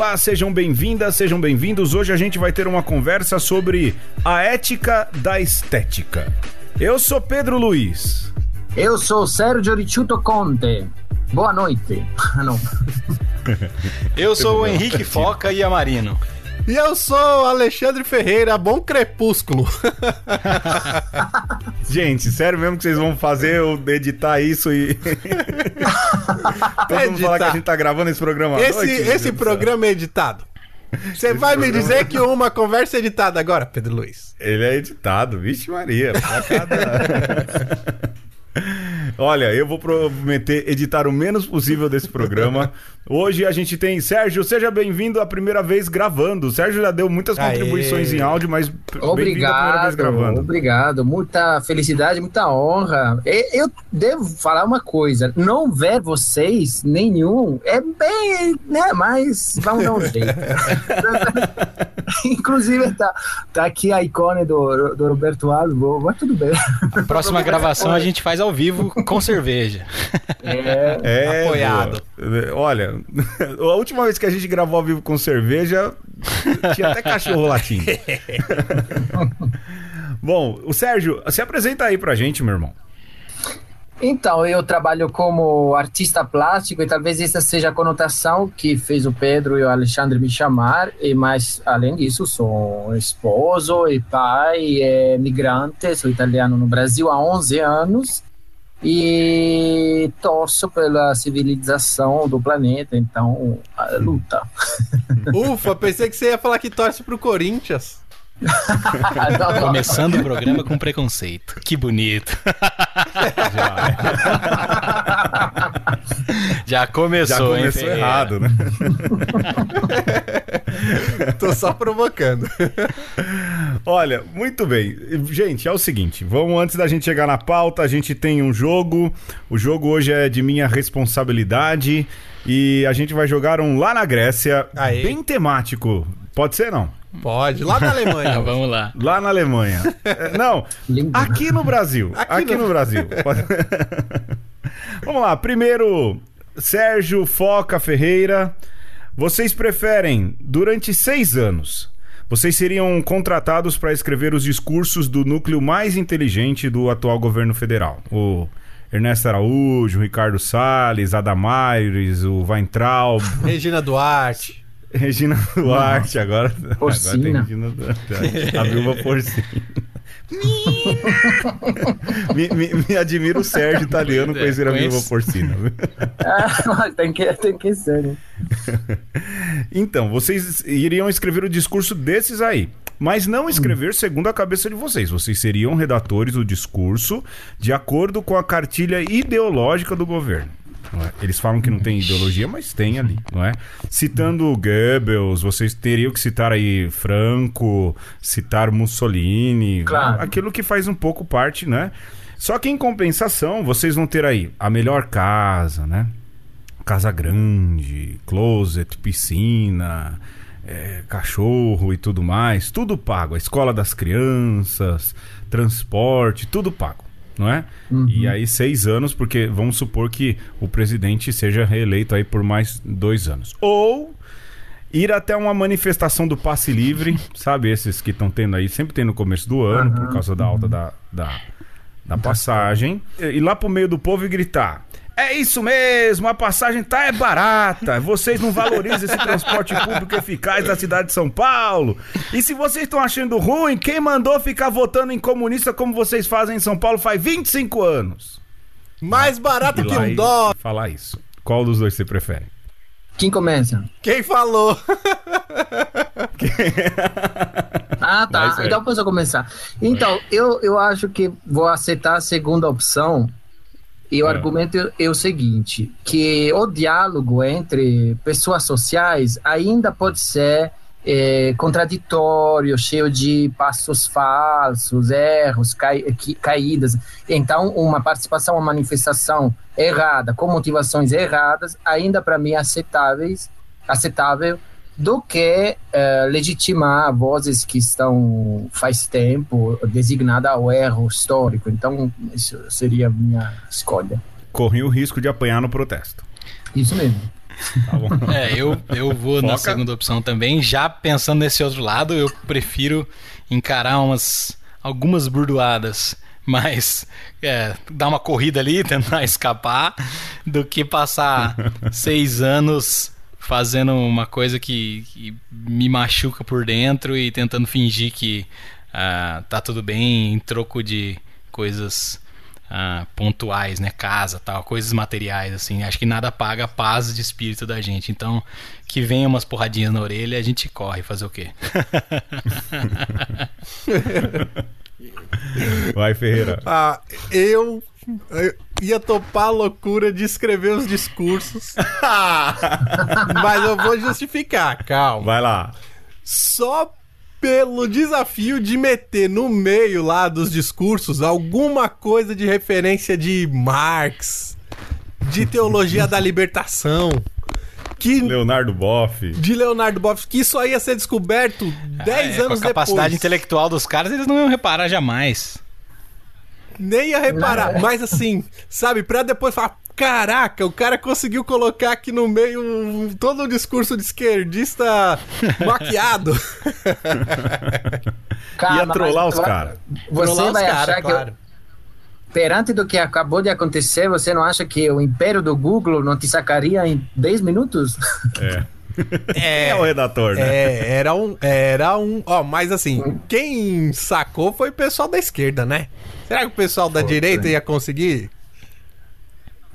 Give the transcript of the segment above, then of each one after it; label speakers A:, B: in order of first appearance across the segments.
A: Olá, sejam bem-vindas, sejam bem-vindos. Hoje a gente vai ter uma conversa sobre a ética da estética. Eu sou Pedro Luiz.
B: Eu sou Sérgio Ricciuto Conte. Boa noite. Não.
C: Eu sou o Henrique Foca e Amarino.
D: E eu sou Alexandre Ferreira, bom crepúsculo.
A: Gente, sério mesmo que vocês vão fazer eu editar isso e. Todo mundo falar que a gente tá gravando esse programa
D: Esse,
A: noite, meu
D: esse programa é editado. Você vai me dizer que uma conversa é editada agora, Pedro Luiz?
A: Ele é editado, vixe Maria. pra cada- Olha, eu vou prometer editar o menos possível desse programa. Hoje a gente tem Sérgio, seja bem-vindo a primeira vez gravando. O Sérgio já deu muitas
D: Aê.
A: contribuições em áudio, mas bem-vindo a primeira vez
B: Obrigado,
A: gravando.
B: obrigado. Muita felicidade, muita honra. Eu devo falar uma coisa: não ver vocês, nenhum, é bem, né? Mas vamos dar um jeito. Inclusive, tá, tá aqui a icone do, do Roberto Alvo, mas tudo bem.
C: Próxima gravação a gente faz ao vivo com cerveja.
B: É,
A: É,
D: Apoiado.
A: boa. Olha, a última vez que a gente gravou ao vivo com cerveja, tinha até cachorro latindo. Bom, o Sérgio, se apresenta aí pra gente, meu irmão.
B: Então, eu trabalho como artista plástico e talvez essa seja a conotação que fez o Pedro e o Alexandre me chamar. E mas além disso, sou esposo e pai, é migrante, sou italiano no Brasil há 11 anos e torço pela civilização do planeta. Então, luta.
D: Ufa, pensei que você ia falar que torce pro Corinthians.
B: Não, não.
C: Começando o programa com preconceito. Que bonito. Já começou,
A: Já
C: hein,
A: começou
C: Ferreira?
A: errado, né?
D: Tô só provocando.
A: Olha, muito bem. Gente, é o seguinte, vamos antes da gente chegar na pauta, a gente tem um jogo. O jogo hoje é de minha responsabilidade e a gente vai jogar um lá na Grécia,
D: Aê.
A: bem temático. Pode ser não?
D: Pode, lá da Alemanha.
C: Vamos lá.
A: Lá na Alemanha. É, não, aqui no Brasil.
D: Aqui
A: Aqui,
D: no-
A: no... Brasil. Vamos lá, primeiro, Sérgio Foca Ferreira. Vocês preferem, durante seis anos, vocês seriam contratados para escrever os discursos do núcleo mais inteligente do atual governo federal? O Ernesto Araújo, o Ricardo Salles, Adamaires, o Weintraub,
D: Regina Duarte.
A: Regina Duarte, agora, agora tem
B: Porcina.
A: Regina Duarte. A viúva porcina. me, me, me admira o Sérgio italiano
C: É,
A: conhecer a viúva porcina.
B: Ah, tem, que, tem que ser. né?
A: Então, vocês iriam escrever o discurso desses aí. Mas não escrever segundo a cabeça de vocês. Vocês seriam redatores do discurso de acordo com a cartilha ideológica do governo. É? Eles falam que não tem ideologia, mas tem ali, não é? Citando Goebbels, vocês teriam que citar aí Franco, citar Mussolini,
B: Claro.
A: aquilo que faz um pouco parte, né? Só que em compensação, vocês vão ter aí a melhor casa, né? casa grande, closet, piscina, é, cachorro e tudo mais, tudo pago. A escola das crianças, transporte, tudo pago, não é? E aí seis anos, porque vamos supor que o presidente seja reeleito aí por mais dois anos. Ou ir até uma manifestação do passe livre, sabe? Esses que estão tendo aí, sempre tem no começo do ano, por causa da alta da, da, da passagem. E ir lá pro meio do povo e gritar. É isso mesmo, a passagem tá é barata. Vocês não valorizam esse transporte público eficaz da cidade de São Paulo. E se vocês estão achando ruim, quem mandou ficar votando em comunista como vocês fazem em São Paulo faz 25 anos?
D: Mais barato que um dó.
A: Falar isso. Qual dos dois você prefere?
B: Quem começa?
D: Quem falou?
B: Ah, tá. Então posso começar. Então, eu, eu acho que vou aceitar a segunda opção. E o
A: É.
B: argumento é o seguinte: que o diálogo entre pessoas sociais ainda pode ser eh, contraditório, cheio de passos falsos, erros, cai, caídas. Então, uma participação, uma manifestação errada, com motivações erradas, ainda para mim é aceitáveis, aceitável do que eh, legitimar vozes que estão faz tempo designadas ao erro histórico. Então, isso seria a minha escolha.
A: Corri o risco de apanhar no protesto.
B: Isso mesmo.
A: Tá.
C: É, eu, eu vou na
A: Foca.
C: segunda opção também. Já pensando nesse outro lado, eu prefiro encarar umas algumas burdoadas, mas é, dar uma corrida ali, tentar escapar, do que passar seis anos fazendo uma coisa que, que me machuca por dentro e tentando fingir que ah, tá tudo bem em troco de coisas ah, pontuais, né? Casa, tal, coisas materiais, assim. Acho que nada paga a paz de espírito da gente. Então, que venha umas porradinhas na orelha, a gente corre fazer o quê?
A: Vai, Ferreira.
D: Ah, eu, eu ia topar a loucura de escrever os discursos. mas eu vou justificar, calma.
A: Vai lá.
D: Só pelo desafio de meter no meio lá dos discursos alguma coisa de referência de Marx, de teologia da libertação, que
A: Leonardo Boff.
D: de Leonardo Boff, que isso aí ia ser descoberto 10
C: É,
D: anos
C: com a capacidade
D: depois.
C: intelectual dos caras, eles não iam reparar jamais.
D: Nem ia reparar, mas assim, sabe, pra depois falar, caraca, o cara conseguiu colocar aqui no meio um- todo o discurso de esquerdista maquiado.
B: Calma,
A: Ia trollar
B: mas
A: os caras.
B: Você vai
D: cara,
B: achar que,
D: claro.
B: perante do que acabou de acontecer, você não acha que o império do Google não te sacaria em 10 minutos?
A: É. Quem é o redator, né?
D: É, era um. Era um. Ó, mas assim, quem sacou foi o pessoal da esquerda, né? Será que o pessoal da direita ia conseguir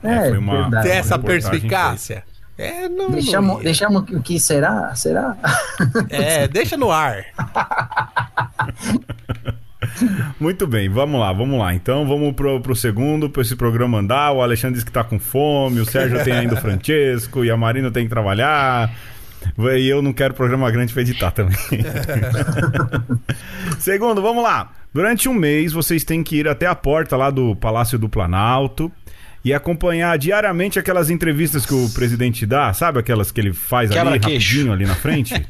A: É, foi uma-
B: verdade.
D: ter essa perspicácia? É, não. não
B: Deixamos,
D: ia.
B: deixamos o que será? Será?
D: É, deixa no ar.
A: Muito bem, vamos lá, vamos lá. Então vamos pro, pro segundo, pra esse programa andar. O Alexandre disse que tá com fome, o Sérgio tem ainda o Francesco e a Marina tem que trabalhar. E eu não quero programa grande pra editar também. Segundo, vamos lá. Durante um mês vocês têm que ir até a porta lá do Palácio do Planalto e acompanhar diariamente aquelas entrevistas que o presidente dá, sabe aquelas que ele faz ali
C: Quebra-queixo.
A: rapidinho ali na frente?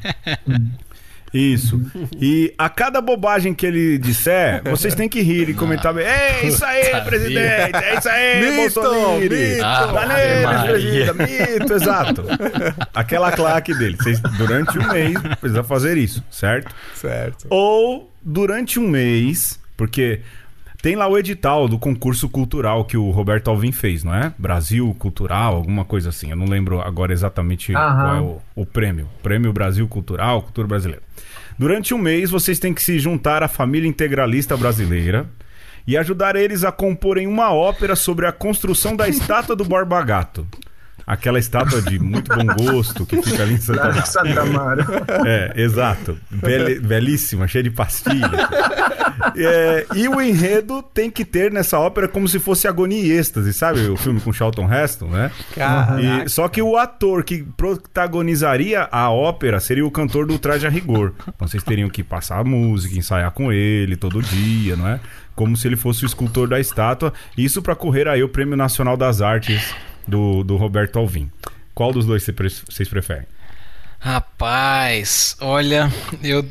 A: Isso. E a cada bobagem que ele disser, vocês têm que rir e comentar bem. É isso aí, presidente! É isso aí,
D: Mito,
A: Bolsonaro!
D: mito.
C: Ave
A: presidente! Mito, exato. Aquela claque dele. Vocês, durante um mês, precisa fazer isso, certo?
D: Certo.
A: Ou durante um mês, porque tem lá o edital do concurso cultural que o Roberto Alvim fez, não é? Brasil Cultural, alguma coisa assim. Eu não lembro agora exatamente
B: Aham.
A: qual é o, o prêmio. Prêmio Brasil Cultural, Cultura Brasileira. Durante um mês, vocês têm que se juntar à família integralista brasileira e ajudar eles a comporem uma ópera sobre a construção da estátua do Borba Gato. Aquela estátua de muito bom gosto que fica ali em Santa
B: Lá Santa Amaro.
A: É, exato. Bele- belíssima, cheia de pastilha. É, e o enredo tem que ter nessa ópera como se fosse Agonia e Êxtase, sabe? O filme com Charlton Heston, né?
D: Caraca.
A: E- só que o ator que protagonizaria a ópera seria o cantor do Traje a Rigor. Então vocês teriam que passar a música, ensaiar com ele todo dia, não é? Como se ele fosse o escultor da estátua. Isso para correr aí o Prêmio Nacional das Artes do, do Roberto Alvim. Qual dos dois vocês preferem?
C: Rapaz, olha, eu,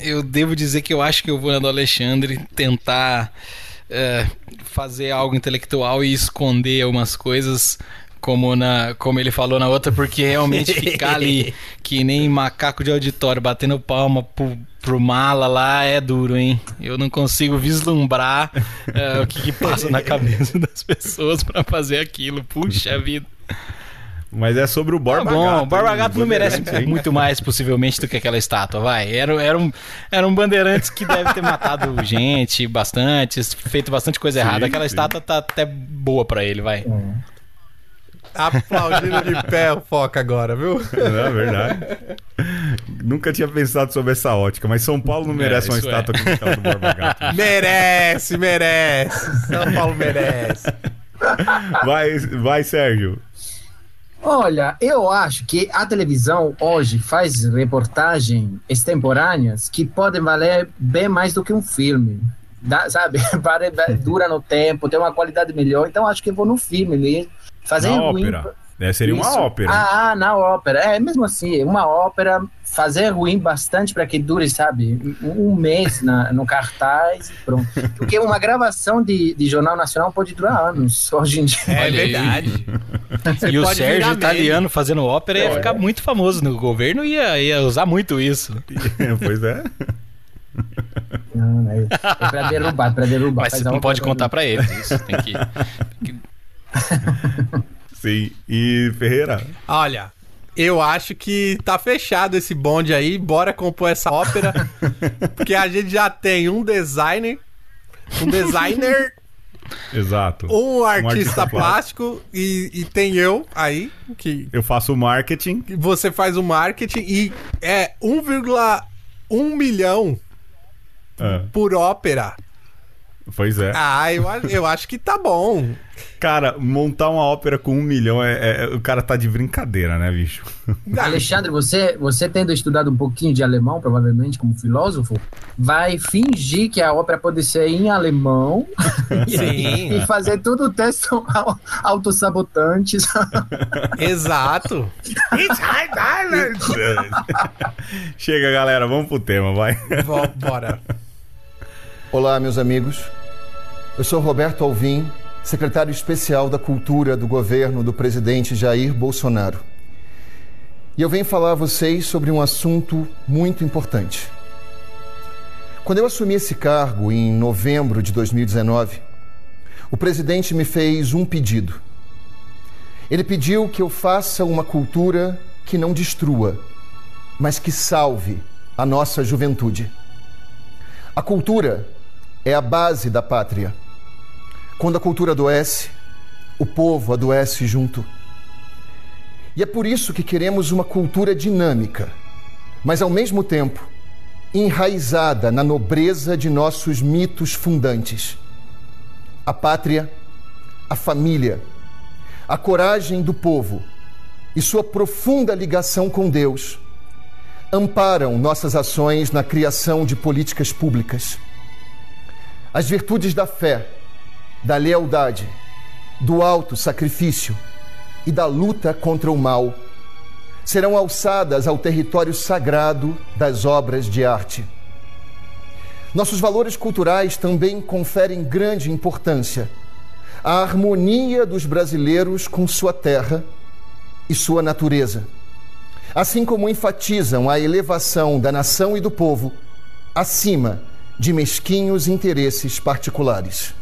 C: eu devo dizer que eu acho que eu vou na do Alexandre tentar é, fazer algo intelectual e esconder algumas coisas. Como, na, como ele falou na outra, porque realmente ficar ali que nem macaco de auditório batendo palma pro, pro mala lá é duro, hein? Eu não consigo vislumbrar é, o que, que passa na cabeça das pessoas pra fazer aquilo. Puxa vida.
A: Mas é sobre o
C: Tá
A: Borba
C: bom,
A: Gato.
C: o
A: hein?
C: Gato não merece muito mais, possivelmente, do que aquela estátua, vai. Era, era, um, era um bandeirantes que deve ter matado gente bastante, feito bastante coisa
A: Sim,
C: errada. Aquela
A: sim.
C: estátua tá até boa pra ele, vai.
D: Aplaudindo de pé o foca agora, viu?
A: Não, é verdade. Nunca tinha pensado sobre essa ótica, mas São Paulo não
C: É,
A: merece uma
C: isso é.
A: estátua como aquela do Borba Gato.
D: Merece, merece. São Paulo merece.
A: Vai, vai, Sérgio.
B: Olha, eu acho que a televisão hoje faz reportagens extemporâneas que podem valer bem mais do que um filme. Dá- sabe? Dura no tempo, tem uma qualidade melhor. Então acho que eu vou no filme mesmo. Fazer
A: Na
B: ruim-
A: ópera. É, seria uma
B: Isso.
A: ópera.
B: Ah, ah, na ópera. É mesmo assim, uma ópera fazer ruim bastante para que dure, sabe, um mês na, no cartaz e pronto. Porque uma gravação de, de Jornal Nacional pode durar anos hoje em dia.
D: É verdade.
C: E o Sérgio italiano fazendo ópera ia ficar muito famoso no governo e ia, ia usar muito isso.
A: pois é.
B: Não, é, é pra derrubar, pra derrubar.
C: Mas você
B: a
C: não pode contar pra eles isso. Tem que.
A: Sim. E Ferreira?
D: Olha, eu acho que tá fechado esse bonde aí. Bora compor essa ópera. porque a gente já tem um designer, um designer,
A: Exato.
D: um artista,
A: artista
D: plástico e, e tem eu aí, que
A: Eu faço o marketing.
D: você faz o marketing e é 1,1 milhão
A: Ah,
D: por ópera.
A: Pois é.
D: Ah, eu, acho- eu acho que tá bom.
A: Cara, montar uma ópera com um milhão é, é- O cara tá de brincadeira, né, bicho?
B: Alexandre, você, você tendo estudado um pouquinho de alemão, provavelmente como filósofo, vai fingir que a ópera pode ser em alemão
D: Sim.
B: e fazer tudo o texto au- autossabotantes.
D: Exato.
A: Chega, galera, vamos pro tema, vai.
D: Bora.
E: Olá, meus amigos. Eu sou Roberto Alvim, secretário especial da Cultura do governo do presidente Jair Bolsonaro. E eu venho falar a vocês sobre um assunto muito importante. Quando eu assumi esse cargo em novembro de 2019, o presidente me fez um pedido. Ele pediu que eu faça uma cultura que não destrua, mas que salve a nossa juventude. A cultura é a base da pátria. Quando a cultura adoece, o povo adoece junto. E é por isso que queremos uma cultura dinâmica, mas ao mesmo tempo enraizada na nobreza de nossos mitos fundantes. A pátria, a família, a coragem do povo e sua profunda ligação com Deus amparam nossas ações na criação de políticas públicas. As virtudes da fé, da lealdade, do alto sacrifício e da luta contra o mal serão alçadas ao território sagrado das obras de arte. Nossos valores culturais também conferem grande importância à harmonia dos brasileiros com sua terra e sua natureza assim como enfatizam a elevação da nação e do povo acima de mesquinhos interesses particulares.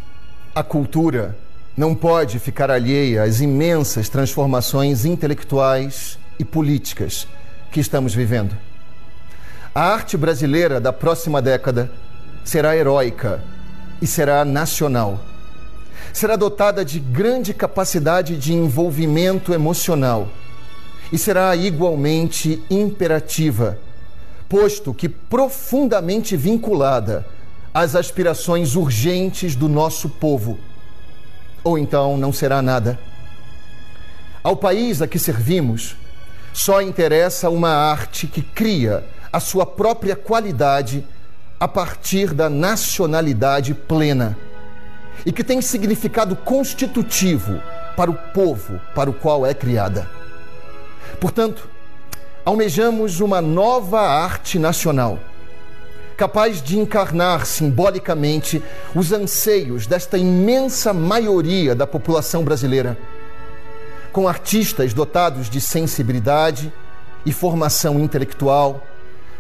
E: A cultura não pode ficar alheia às imensas transformações intelectuais e políticas que estamos vivendo. A arte brasileira da próxima década será heróica e será nacional. Será dotada de grande capacidade de envolvimento emocional e será igualmente imperativa, posto que profundamente vinculada às aspirações urgentes do nosso povo. Ou então não será nada. Ao país a que servimos, só interessa uma arte que cria a sua própria qualidade a partir da nacionalidade plena e que tem significado constitutivo para o povo para o qual é criada. Portanto, almejamos uma nova arte nacional, capaz de encarnar simbolicamente os anseios desta imensa maioria da população brasileira, com artistas dotados de sensibilidade e formação intelectual,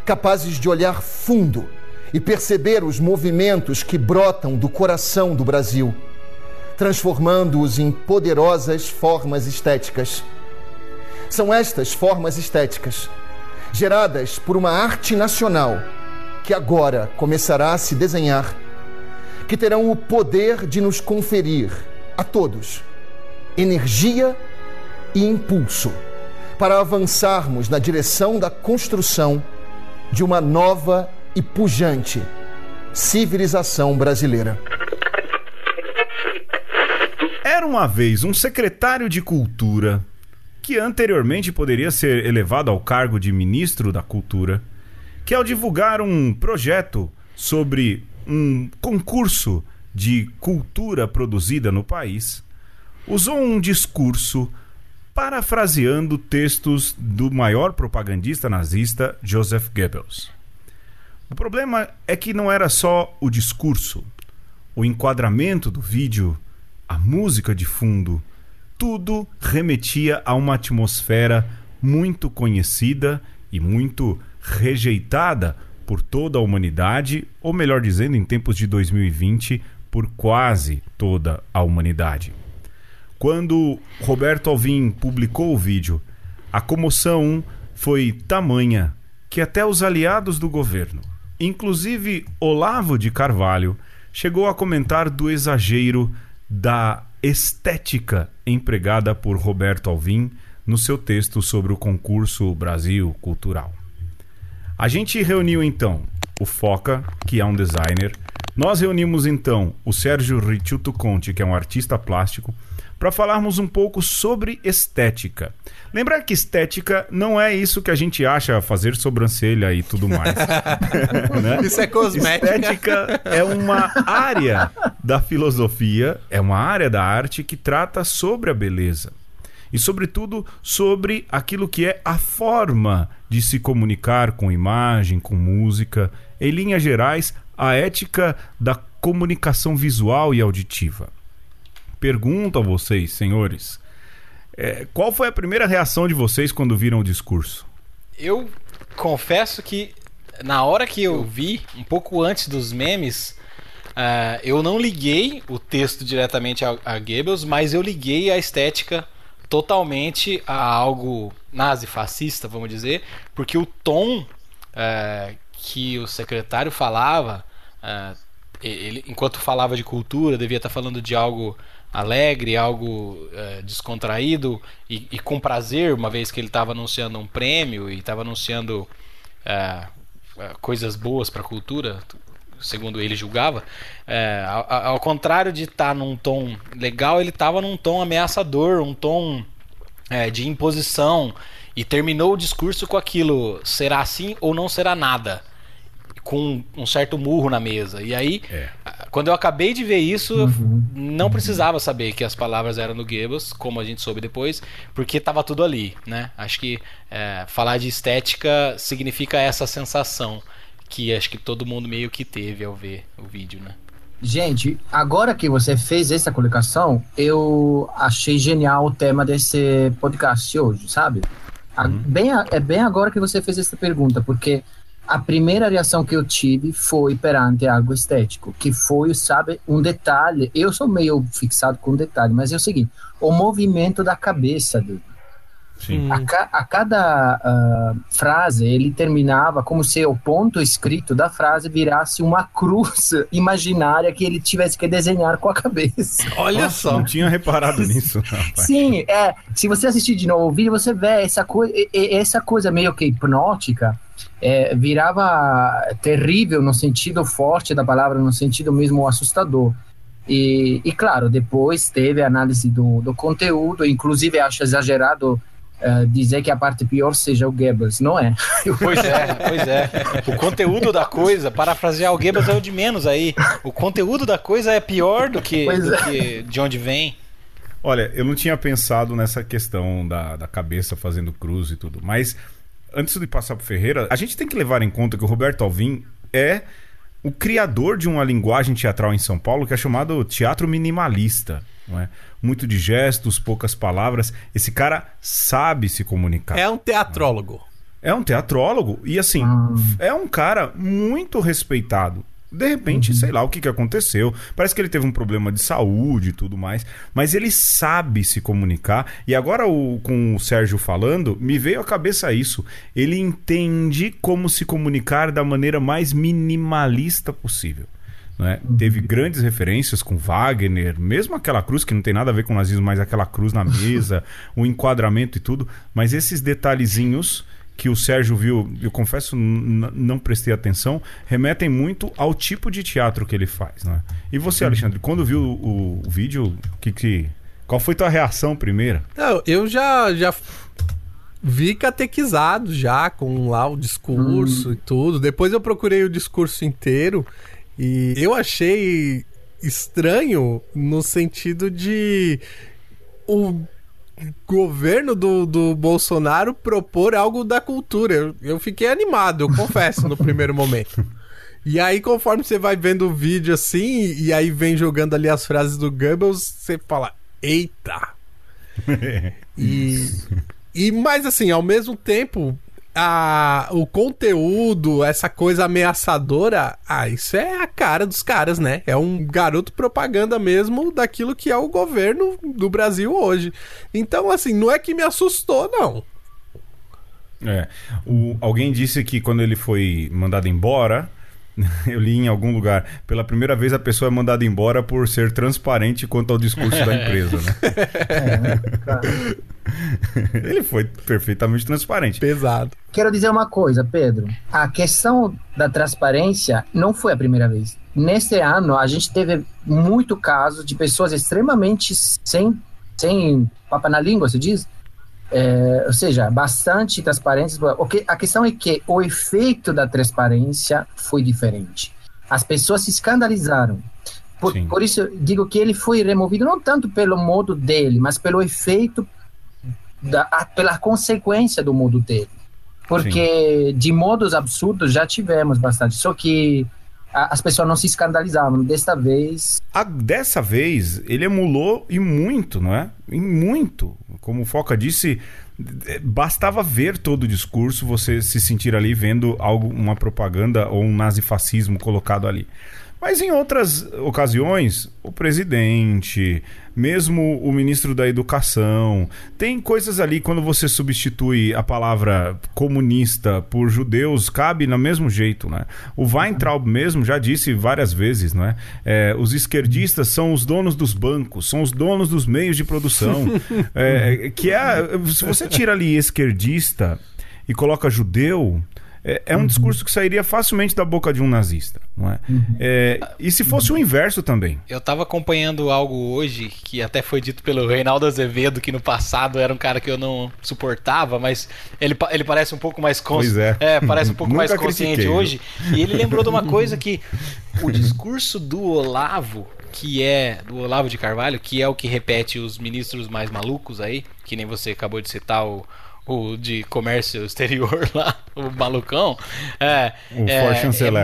E: capazes de olhar fundo e perceber os movimentos que brotam do coração do Brasil, transformando-os em poderosas formas estéticas são estas formas estéticas, geradas por uma arte nacional que agora começará a se desenhar, que terão o poder de nos conferir a todos energia e impulso para avançarmos na direção da construção de uma nova e pujante civilização brasileira.
A: Era uma vez um secretário de cultura que anteriormente poderia ser elevado ao cargo de ministro da Cultura, que ao divulgar um projeto sobre um concurso de cultura produzida no país, usou um discurso parafraseando textos do maior propagandista nazista Joseph Goebbels. O problema é que não era só o discurso, o enquadramento do vídeo, a música de fundo, tudo remetia a uma atmosfera muito conhecida e muito rejeitada por toda a humanidade, ou melhor dizendo, em tempos de 2020, por quase toda a humanidade. Quando Roberto Alvim publicou o vídeo, a comoção foi tamanha que até os aliados do governo, inclusive Olavo de Carvalho, chegou a comentar do exagero da estética empregada por Roberto Alvim no seu texto sobre o concurso Brasil Cultural. A gente reuniu então o Foca, que é um designer, nós reunimos então o Sérgio Ricciuto Conte, que é um artista plástico, para falarmos um pouco sobre estética. Lembrar que estética não é isso que a gente acha fazer sobrancelha e tudo mais.
D: né? Isso é cosmética.
A: Estética é uma área da filosofia, é uma área da arte que trata sobre a beleza. E, sobretudo, sobre aquilo que é a forma de se comunicar com imagem, com música. Em linhas gerais, a ética da comunicação visual e auditiva. Pergunto a vocês, senhores, é, qual foi a primeira reação de vocês quando viram o discurso?
C: Eu confesso que na hora que eu vi, um pouco antes dos memes, uh, eu não liguei o texto diretamente a, a Goebbels, mas eu liguei a estética totalmente a algo nazi-fascista, vamos dizer, porque o tom uh, que o secretário falava, uh, ele, enquanto falava de cultura, devia estar falando de algo alegre, algo é, descontraído e, e, com prazer, uma vez que ele estava anunciando um prêmio e estava anunciando é, é, coisas boas para a cultura, segundo ele julgava. É, ao, ao, contrário de estar tá num tom legal, ele estava num tom ameaçador, um tom é, de imposição e terminou o discurso com aquilo: será assim ou não será nada com um certo murro na mesa. E aí, é. quando eu acabei de ver isso, uhum. não precisava saber que as palavras eram do Goebbels, como a gente soube depois, porque estava tudo ali, né? Acho que é, falar de estética significa essa sensação que acho que todo mundo meio que teve ao ver o vídeo, né?
B: Gente, agora que você fez essa colocação, eu achei genial o tema desse podcast hoje, sabe? Uhum. Bem, é bem agora que você fez essa pergunta, porque a primeira reação que eu tive foi perante algo estético, que foi, sabe, um detalhe. Eu sou meio fixado com detalhe, mas é o seguinte: o movimento da cabeça dele. Sim. A, ca, a cada uh, frase ele terminava como se o ponto escrito da frase virasse uma cruz imaginária que ele tivesse que desenhar com a cabeça.
A: Olha Nossa, só. Não tinha reparado nisso. Rapaz.
B: Sim, é. Se você assistir de novo o vídeo, você vê essa, coi essa coisa meio que hipnótica é, virava terrível no sentido forte da palavra, no sentido mesmo assustador. E, e claro, depois teve a análise do, do conteúdo, inclusive acho exagerado Uh, dizer que a parte pior seja o Goebbels, não é?
C: Pois é, pois é. O conteúdo da coisa, parafrasear o Goebbels é o de menos aí. O conteúdo da coisa é pior do que, do é. que de onde vem.
A: Olha, eu não tinha pensado nessa questão da, da cabeça fazendo cruz e tudo, mas antes de passar pro Ferreira, a gente tem que levar em conta que o Roberto Alvim é o criador de uma linguagem teatral em São Paulo que é chamado teatro minimalista. Não é? Muito de gestos, poucas palavras. Esse cara sabe se comunicar.
D: É um teatrólogo.
A: É um teatrólogo. E assim, ah. é um cara muito respeitado de repente, uhum. sei lá o que, que aconteceu. Parece que ele teve um problema de saúde e tudo mais. Mas ele sabe se comunicar. E agora, o, com o Sérgio falando, me veio à cabeça isso. Ele entende como se comunicar da maneira mais minimalista possível. Né? Teve grandes referências com Wagner, mesmo aquela cruz que não tem nada a ver com o nazismo, mas aquela cruz na mesa, o enquadramento e tudo. Mas esses detalhezinhos que o Sérgio viu, eu confesso, não prestei atenção, remetem muito ao tipo de teatro que ele faz. Né? E você, Alexandre, quando viu o, o vídeo, que, que, qual foi tua reação primeira?
D: Não, eu já, já vi catequizado já com lá o discurso hum. e tudo. Depois eu procurei o discurso inteiro e eu achei estranho no sentido de o governo do, do Bolsonaro propor algo da cultura. Eu, eu fiquei animado, eu confesso, no primeiro momento. E aí, conforme você vai vendo o vídeo assim, e aí vem jogando ali as frases do Goebbels, você fala: Eita! E, e mas assim, ao mesmo tempo, a, o conteúdo, essa coisa ameaçadora, ah, isso é a cara dos caras, né? É um garoto propaganda mesmo daquilo que é o governo do Brasil hoje. Então, assim, não é que me assustou, não.
A: É. O, alguém disse que quando ele foi mandado embora, eu li em algum lugar, pela primeira vez a pessoa é mandada embora por ser transparente quanto ao discurso da empresa, né?
B: É, claro.
A: Ele foi perfeitamente transparente.
D: Pesado.
B: Quero dizer uma coisa, Pedro. A questão da transparência não foi a primeira vez. Neste ano, a gente teve muito caso de pessoas extremamente sem, sem papa na língua, se diz? É, ou seja, bastante transparentes. Que, a questão é que o efeito da transparência foi diferente. As pessoas se escandalizaram. Por,
A: Sim.
B: por isso, digo que ele foi removido não tanto pelo modo dele, mas pelo efeito, da, a- pela consequência do modo dele. Porque de modos absurdos já tivemos bastante. Só que as pessoas não se escandalizavam. Desta vez,
A: A- dessa vez, ele emulou e muito, não é? E muito. Como o Foca disse, eh, bastava ver todo o discurso, você se sentir ali vendo algo, uma propaganda ou um nazifascismo colocado ali. Mas em outras ocasiões, o presidente, mesmo o ministro da Educação, tem coisas ali quando você substitui a palavra comunista por judeus, cabe no mesmo jeito, né? O Weintraub mesmo já disse várias vezes, não é? É, os esquerdistas são os donos dos bancos, são os donos dos meios de produção, É, que é se você tira ali esquerdista e coloca judeu é, é um discurso que sairia facilmente da boca de um nazista, não é? É, e se fosse o inverso também?
C: Eu tava acompanhando algo hoje que até foi dito pelo Reinaldo Azevedo, que no passado era um cara que eu não suportava, mas ele, ele parece um pouco mais
A: Pois é.
C: parece um pouco mais consciente
A: critiquei,
C: hoje. E ele lembrou de uma coisa que o discurso do Olavo, que é do Olavo de Carvalho, que é o que repete os ministros mais malucos aí, que nem você acabou de citar o o de comércio exterior lá, o malucão, é,
A: O
C: é,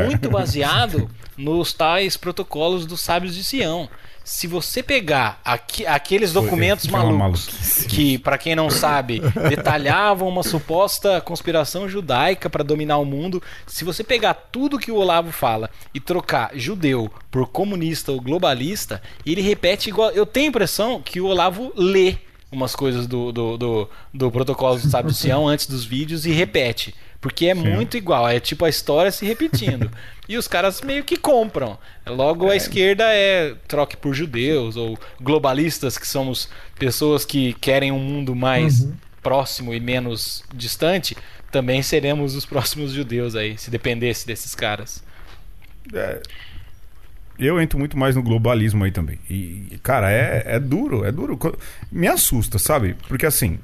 C: é muito baseado nos tais protocolos dos sábios de Sião. Se você pegar aqui- aqueles documentos
A: uma
C: malucos que, para quem não sabe, detalhavam uma suposta conspiração judaica para dominar o mundo, se você pegar tudo que o Olavo fala e trocar judeu por comunista ou globalista, ele repete igual. Eu tenho a impressão que o Olavo lê umas coisas do, do, do, do protocolo do sábio de Sião antes dos vídeos e repete. Porque é muito igual, é tipo a história se repetindo. e os caras meio que compram. Logo a esquerda é troque por judeus ou globalistas, que somos pessoas que querem um mundo mais próximo e menos distante. Também seremos os próximos judeus aí, se dependesse desses caras.
A: Eu entro muito mais no globalismo aí também. E, cara, é, é duro, é duro. Me assusta, sabe? Porque assim,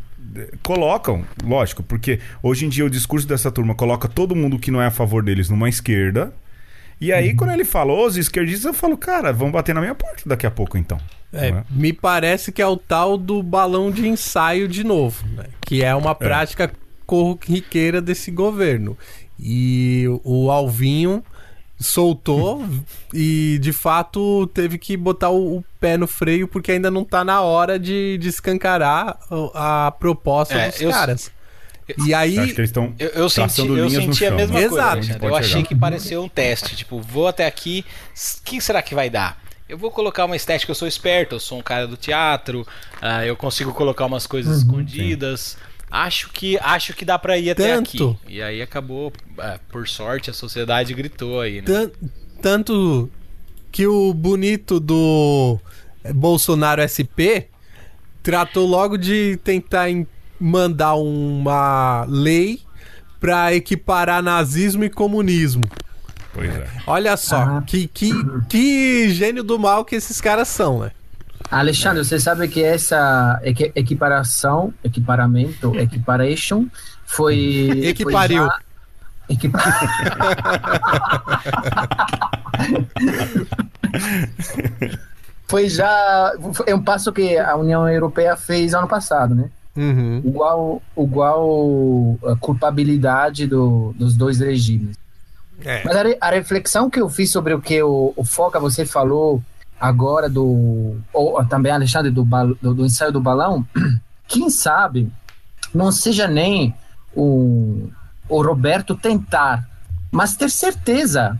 A: colocam, lógico, porque hoje em dia o discurso dessa turma coloca todo mundo que não é a favor deles numa esquerda. E aí, quando ele falou, os esquerdistas, eu falo, cara, vão bater na minha porta daqui a pouco, então.
D: É,
A: é?
D: me parece que é o tal do balão de ensaio de novo, né? que é uma prática corriqueira desse governo. E o Alvinho soltou e de fato teve que botar o, o pé no freio porque ainda não tá na hora de, de escancarar a proposta
C: É,
D: dos
C: eu-
D: caras. E
A: Eu
D: aí,
A: acho que eles estão
C: Eu, eu senti, eu senti a
A: chão,
C: mesma
A: né?
C: coisa.
D: Exato.
A: Pode
C: Eu achei
A: chegar.
C: que pareceu um teste. Tipo, vou até aqui, o que será que vai dar? Eu vou colocar uma estética, eu sou esperto, eu sou um cara do teatro, ah, eu consigo colocar umas coisas escondidas. Acho que acho que dá pra ir até
D: Tanto.
C: aqui. E aí acabou, ah, por sorte, a sociedade gritou aí, né?
D: tan- tanto que o bonito do Bolsonaro SP tratou logo de tentar mandar uma lei pra equiparar nazismo e comunismo.
A: Pois é.
D: Olha só,
B: Ah.
D: que, que, que gênio do mal que esses caras são, né?
B: Alexandre, você sabe que essa equi- equiparação, equiparamento, equiparation, foi.
D: Equipariu.
B: foi já- Equipa... foi já. É um passo que a União Europeia fez ano passado, né?
D: Uhum.
B: Igual, igual a culpabilidade do, dos dois regimes.
D: É.
B: Mas a, a reflexão que eu fiz sobre o que o, o Foca você falou agora do ou também Alexandre do, do, do ensaio do balão, quem sabe não seja nem o, o Roberto tentar, mas ter certeza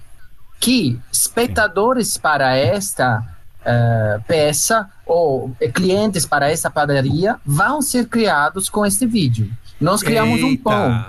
B: que espectadores para esta uh, peça ou clientes para essa padaria vão ser criados com este vídeo. Nós criamos Eita. um pão.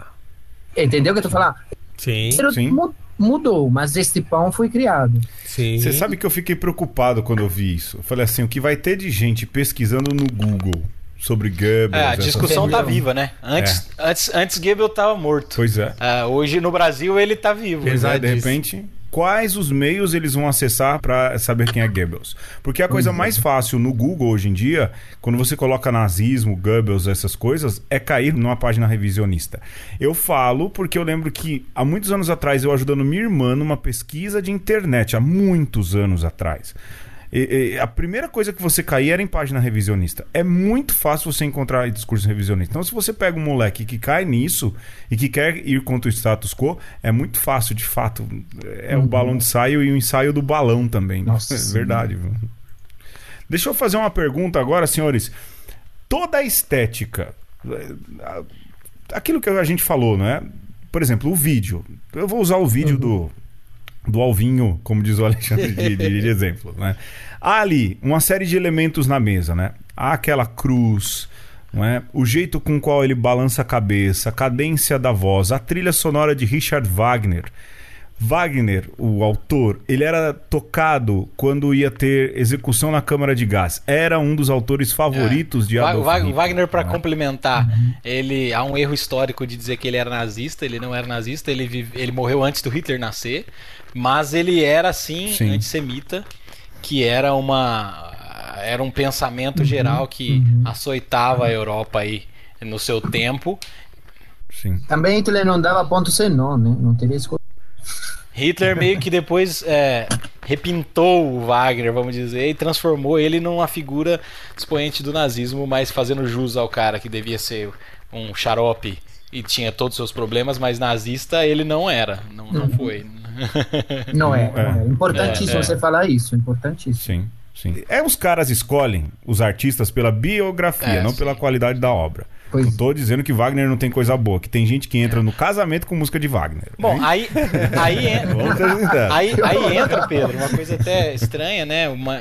B: Entendeu o que eu tô falando?
D: Sim.
A: Sim.
B: Mudou, mas este pão foi criado.
A: Sim. Você sabe que eu fiquei preocupado quando eu vi isso. Eu falei assim, o que vai ter de gente pesquisando no Google sobre Goebbels. É,
C: a discussão tá viva, né? Antes, é. antes, antes Goebbels tava morto.
A: Pois é.
C: Uh, hoje no Brasil ele tá vivo.
A: Pois é, de repente quais os meios eles vão acessar para saber quem é Goebbels. Porque a coisa uhum. mais fácil no Google hoje em dia, quando você coloca nazismo, Goebbels, essas coisas, é cair numa página revisionista. Eu falo porque eu lembro que há muitos anos atrás eu ajudando minha irmã numa pesquisa de internet, há muitos anos atrás. E, e, a primeira coisa que você cair era em página revisionista. É muito fácil você encontrar discurso revisionista. Então, se você pega um moleque que cai nisso e que quer ir contra o status quo, é muito fácil, de fato. É uhum. o balão de ensaio e o ensaio do balão também. Nossa, é verdade. Viu? Deixa eu fazer uma pergunta agora, senhores. Toda a estética, aquilo que a gente falou, né? Por exemplo, o vídeo. Eu vou usar o vídeo uhum. do do alvinho, como diz o Alexandre de, de, de exemplo, né? Há ali uma série de elementos na mesa, né? Há aquela cruz, não é? o jeito com o qual ele balança a cabeça, a cadência da voz, a trilha sonora de Richard Wagner. Wagner, o autor, ele era tocado quando ia ter execução na Câmara de Gás. Era um dos autores favoritos é. de Adolf
C: Hitler. Wagner, para complementar, uhum. ele há um erro histórico de dizer que ele era nazista. Ele não era nazista. Ele, vive, ele morreu antes do Hitler nascer. Mas ele era sim, sim. antissemita, que era uma era um pensamento uhum, geral que uhum. açoitava a Europa aí no seu tempo.
B: Sim. Também Hitler não dava ponto sem nó, né? Não teria escolha.
C: Hitler meio que depois é, repintou o Wagner, vamos dizer, e transformou ele numa figura expoente do nazismo, mas fazendo jus ao cara que devia ser um xarope e tinha todos os seus problemas, mas nazista ele não era, não, não uhum. foi.
B: Não é, é. é. importantíssimo é, é. você falar isso, importantíssimo.
A: Sim, sim. É os caras escolhem os artistas pela biografia, é, não sim. pela qualidade da obra. Pois. Não tô dizendo que Wagner não tem coisa boa, que tem gente que entra no casamento com música de Wagner.
C: Bom, aí aí, entra, aí, aí entra, Pedro, uma coisa até estranha, né? Uma,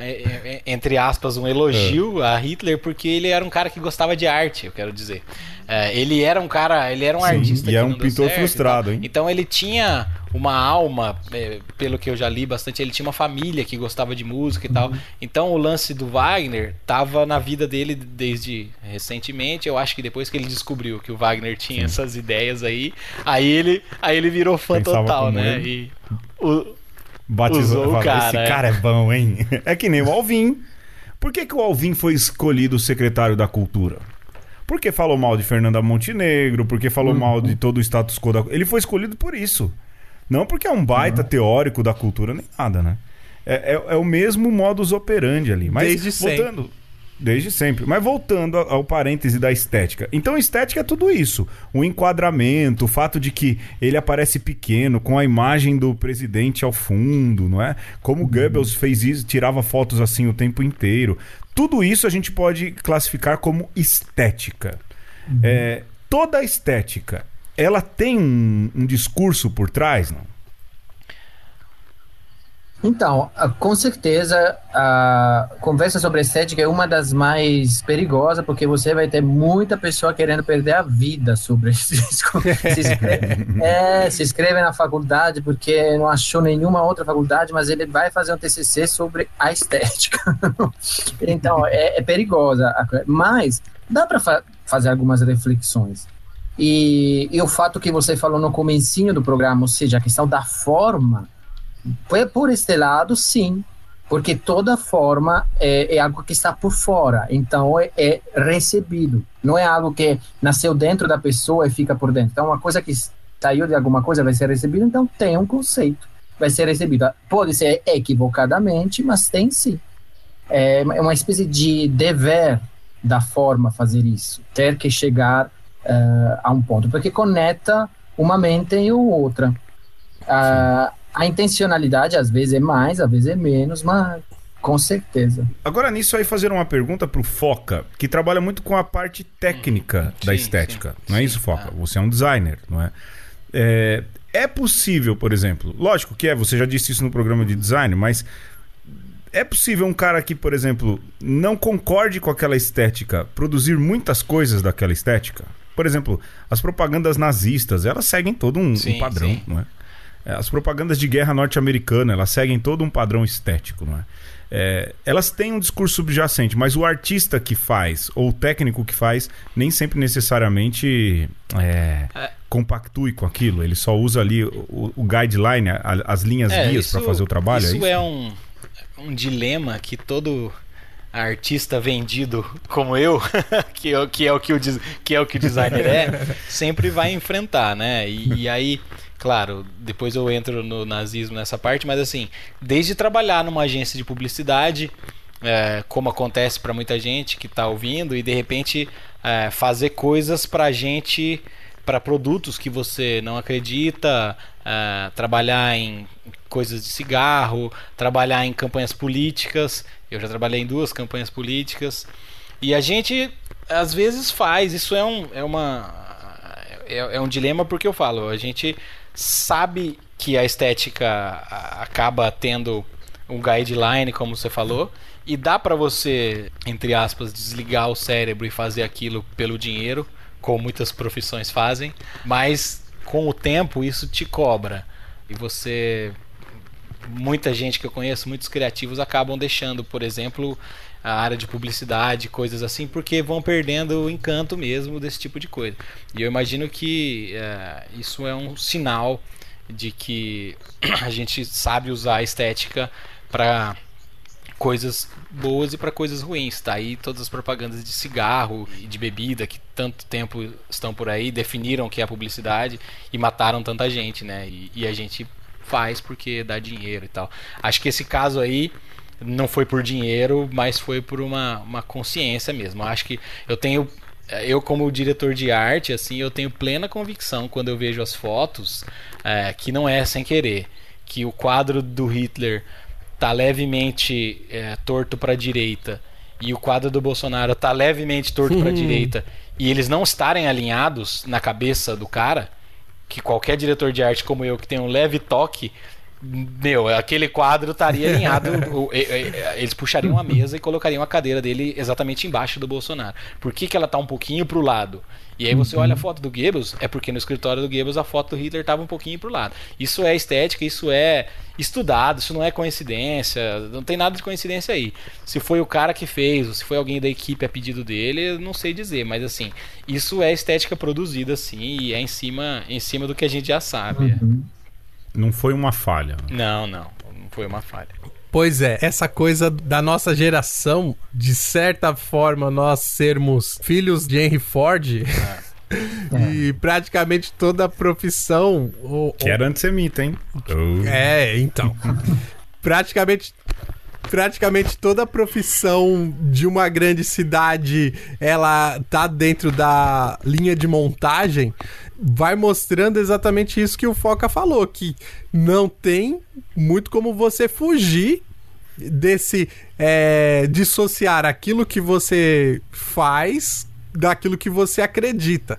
C: entre aspas, um elogio a Hitler, porque ele era um cara que gostava de arte, eu quero dizer. É, ele era um cara, ele era um Sim, artista.
A: E era um pintor certo, frustrado, hein?
C: Então ele tinha uma alma, é, pelo que eu já li bastante, ele tinha uma família que gostava de música e uhum. tal. Então o lance do Wagner tava na vida dele desde recentemente. Eu acho que depois que ele descobriu que o Wagner tinha Sim. essas ideias aí, aí ele, aí ele virou fã Pensava total, né? Ele. E o,
A: Batizou o cara. Esse é. cara é bom, hein? É que nem o Alvin. Por que, que o Alvin foi escolhido secretário da Cultura? Porque falou mal de Fernanda Montenegro, porque falou uhum. mal de todo o status quo da... Ele foi escolhido por isso. Não porque é um baita uhum. teórico da cultura, nem nada, né? É, é, é, o mesmo modus operandi ali. Mas
D: Desde voltando, sempre.
A: Desde sempre. Mas voltando ao, parêntese da estética. Então, estética é tudo isso. O enquadramento, o fato de que ele aparece pequeno, com a imagem do presidente ao fundo, não é? Como uhum. Goebbels fez isso, tirava fotos assim o tempo inteiro. Tudo isso a gente pode classificar como estética. Uhum. É, toda estética, ela tem um, um discurso por trás, não?
B: Então, com certeza, a conversa sobre estética é uma das mais perigosas, porque você vai ter muita pessoa querendo perder a vida sobre isso. se, inscreve, é, se inscreve na faculdade porque não achou nenhuma outra faculdade, mas ele vai fazer um TCC sobre a estética. então, é, é perigosa. Mas dá para fa fazer algumas reflexões. E, e o fato que você falou no comecinho do programa, ou seja, a questão da forma por este lado, sim, porque toda forma é, é, algo que está por fora, então é, é, recebido, não é algo que nasceu dentro da pessoa e fica por dentro. Então, uma coisa que saiu de alguma coisa vai ser recebida, então tem um conceito, vai ser recebida. Pode ser equivocadamente, mas tem sim. É uma espécie de dever da forma fazer isso, ter que chegar uh, a um ponto, porque conecta uma mente e outra. Uh, a intencionalidade às vezes é mais, às vezes é menos, mas Com certeza.
A: Agora, nisso aí, fazer uma pergunta pro Foca, que trabalha muito com a parte técnica da
C: Sim,
A: estética.
C: sim,
A: não é
C: sim.
A: isso, Foca?
C: Ah.
A: Você é um designer, não é? é? É possível, por exemplo, lógico que é, você já disse isso no programa de design, mas é possível um cara que, por exemplo, não concorde com aquela estética produzir muitas coisas daquela estética? Por exemplo, as propagandas nazistas, elas seguem todo um, um
C: Sim,
A: padrão,
C: sim.
A: não é? É, As propagandas de guerra norte-americana, elas seguem todo um padrão estético, não é? É, elas têm um discurso subjacente, mas o artista que faz, ou o técnico que faz, nem sempre necessariamente é,
C: É.
A: compactue com aquilo. Ele só usa ali o, o guideline, a- as linhas
C: É,
A: guias para fazer o trabalho.
C: Isso
A: é
C: é,
A: isso?
C: um, um dilema que todo artista vendido como eu, que, é, o- que, é o que, o, que é o que o designer é, sempre vai enfrentar, né? E, e aí, claro, depois eu entro no nazismo nessa parte, mas assim, desde trabalhar numa agência de publicidade, é, como acontece para muita gente que está ouvindo, e de repente é, fazer coisas para gente, para produtos que você não acredita, é, trabalhar em coisas de cigarro, trabalhar em campanhas políticas. Eu já trabalhei em duas campanhas políticas. E a gente às vezes faz, isso é um, é uma é, é um dilema porque eu falo, a gente sabe que a estética acaba tendo um guideline, como você falou, e dá pra você, entre aspas, desligar o cérebro e fazer aquilo pelo dinheiro, como muitas profissões fazem, mas com o tempo isso te cobra. E você muita gente que eu conheço, muitos criativos acabam deixando, por exemplo, a área de publicidade, coisas assim, porque vão perdendo o encanto mesmo desse tipo de coisa. E eu imagino que eh, isso é um sinal de que a gente sabe usar a estética para coisas boas e para coisas ruins. Tá aí todas as propagandas de cigarro e de bebida que tanto tempo estão por aí, definiram o que é publicidade e mataram tanta gente, né? E, e a gente faz porque dá dinheiro e tal. Acho que esse caso aí não foi por dinheiro, mas foi por uma, uma consciência mesmo. Acho que eu tenho eu como diretor de arte assim eu tenho plena convicção quando eu vejo as fotos é, que não é sem querer que o quadro do Hitler tá levemente é, torto para a direita e o quadro do Bolsonaro tá levemente torto para a direita e eles não estarem alinhados na cabeça do cara que qualquer diretor de arte como eu que tem um leve toque meu, aquele quadro estaria alinhado. eles puxariam a mesa e colocariam a cadeira dele exatamente embaixo do Bolsonaro. Por que, que ela tá um pouquinho pro lado? E aí você olha a foto do Goebbels, é porque no escritório do Goebbels a foto do Hitler tava um pouquinho pro lado. Isso é estética, isso é estudado, isso não é coincidência, não tem nada de coincidência aí. Se foi o cara que fez, ou se foi alguém da equipe a pedido dele, não sei dizer, mas assim, isso é estética produzida assim e é em cima, em cima do que a gente já sabe. é.
A: Não foi uma falha.
C: Não, não, não foi uma falha.
D: Pois é, essa coisa da nossa geração, de certa forma, nós sermos filhos de Henry Ford. E praticamente toda a profissão. o-
A: Que era antissemita, hein? Oh.
D: É, então. praticamente. Praticamente toda a profissão de uma grande cidade, ela tá dentro da linha de montagem, vai mostrando exatamente isso que o Foca falou, que não tem muito como você fugir desse é, dissociar aquilo que você faz daquilo que você acredita.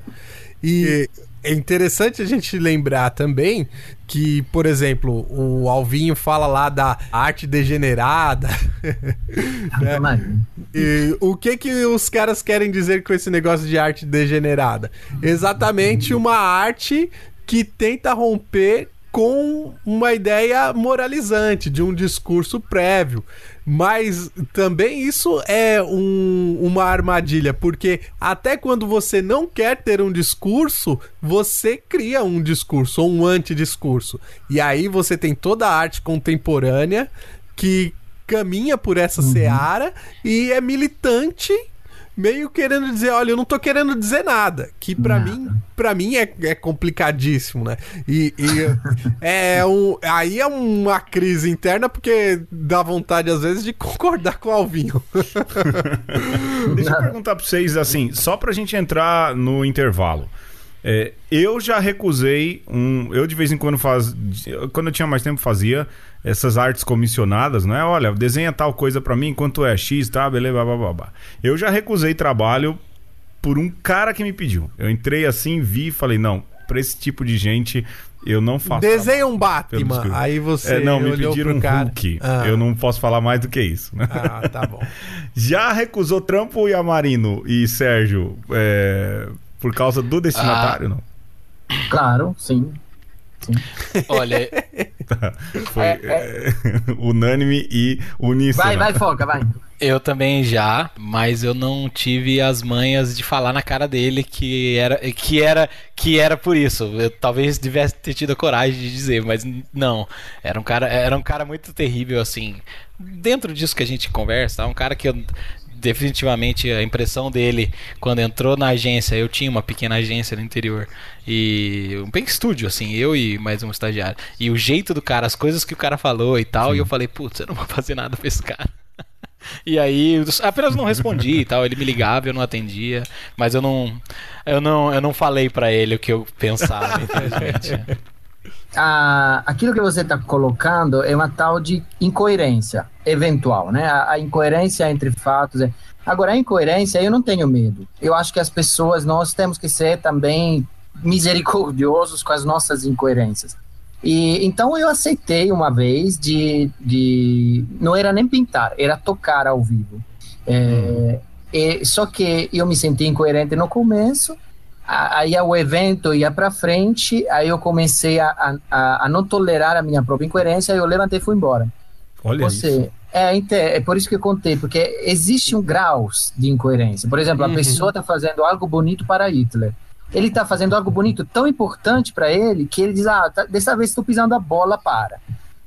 D: E é interessante a gente lembrar também que, por exemplo, o Alvinho fala lá da arte degenerada.
B: Maria.
D: E o que que os caras querem dizer com esse negócio de arte degenerada? Exatamente uma arte que tenta romper com uma ideia moralizante, de um discurso prévio. Mas também isso é um- uma armadilha, porque até quando você não quer ter um discurso, você cria um discurso ou um antidiscurso. E aí você tem toda a arte contemporânea que caminha por essa seara e é militante meio querendo dizer, olha, eu não tô querendo dizer nada, que pra
B: Nada.
D: mim, para mim é, é complicadíssimo, né? E, e é um, aí é uma crise interna porque dá vontade às vezes de concordar com o Alvinho.
A: Deixa eu perguntar pra vocês, assim, só pra gente entrar no intervalo. É, eu já recusei um. Eu de vez em quando faz. Quando eu tinha mais tempo, fazia essas artes comissionadas, não é? Olha, desenha tal coisa pra mim, quanto é X, tá? Beleza, blá, blá, blá, blá. Eu já recusei trabalho por um cara que me pediu. Eu entrei assim, vi e falei, não, pra esse tipo de gente eu não faço.
D: Desenha um Batman. Aí você.
A: É, não, me pediram um
D: cara.
A: Hulk.
D: Ah.
A: Eu não posso falar mais do que isso.
D: Ah, tá bom.
A: Já recusou trampo Yamarino e Sérgio é, por causa do destinatário, não?
B: Claro, sim.
C: Olha,
A: Foi
B: É,
A: é, unânime e uníssono.
B: Vai, vai, foca, vai.
C: eu também já, mas eu não tive as manhas de falar na cara dele que era que era que era por isso. Eu talvez tivesse ter tido a coragem de dizer, mas não. Era um cara, era um cara muito terrível assim. Dentro disso que a gente conversa, é um cara que eu definitivamente a impressão dele quando entrou na agência, eu tinha uma pequena agência no interior e um bem estúdio assim, eu e mais um estagiário. E o jeito do cara, as coisas que o cara falou e tal, e eu falei, putz, eu não vou fazer nada pra esse cara. E aí, eu apenas não respondi e tal. Ele me ligava, eu não atendia, mas eu não, eu não, eu não falei pra ele o que eu pensava, infelizmente.
B: Ah, aquilo que você está colocando é uma tal de incoerência eventual, né? A, a incoerência entre fatos. é- Agora, a incoerência, eu não tenho medo. Eu acho que as pessoas, nós temos que ser também misericordiosos com as nossas incoerências. E então eu aceitei uma vez de, de não era nem pintar, era tocar ao vivo. É, e- só que eu me senti incoerente no começo a- aí o evento ia para frente, aí eu comecei a, a- a, a não tolerar a minha própria incoerência, aí eu levantei e fui embora.
A: Olha isso.
B: É, então, é por isso que eu contei, porque existe um graus de incoerência. Por exemplo, a
D: Uhum.
B: pessoa está fazendo algo bonito para Hitler. Ele está fazendo algo bonito tão importante para ele que ele diz: Ah, tá, dessa vez estou pisando a bola, para.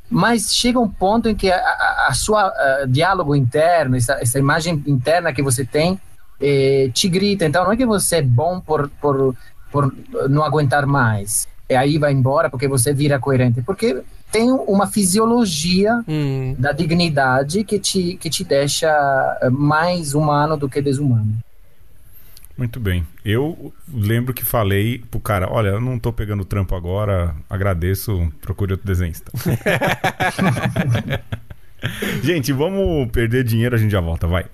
B: Mas chega um ponto em que a, a, a sua ah, diálogo interno, essa, essa imagem interna que você tem, eh, te grita. Então não é que você é bom por, por, por não aguentar mais. E aí vai embora porque você vira coerente. Porque tem uma fisiologia
D: Hum.
B: da dignidade que te, que te deixa eh, mais humano do que desumano.
A: Muito bem. Eu lembro que falei pro cara: olha, eu não tô pegando trampo agora, agradeço, procure outro desenhista. gente, vamos perder dinheiro, a gente já volta, vai.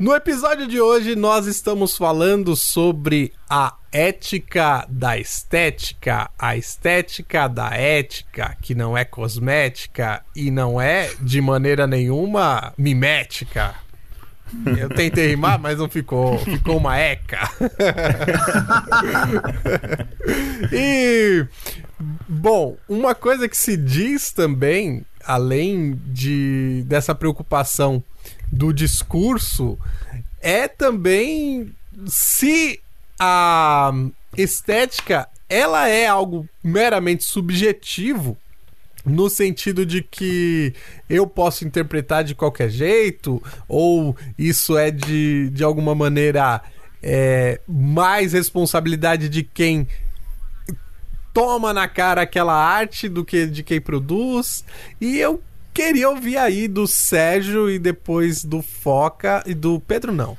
F: No
D: episódio de hoje, nós estamos falando sobre a ética da estética, a estética da ética, que não é cosmética e não é de maneira nenhuma mimética. Eu tentei rimar, mas não ficou. Ficou uma eca. e. Bom, uma coisa que se diz também, além de dessa preocupação do discurso, é também se a estética ela é algo meramente subjetivo no sentido de que eu posso interpretar de qualquer jeito, ou isso é de, de alguma maneira é, mais responsabilidade de quem toma na cara aquela arte do que de quem produz. E eu queria ouvir aí do Sérgio e depois do Foca e do Pedro não.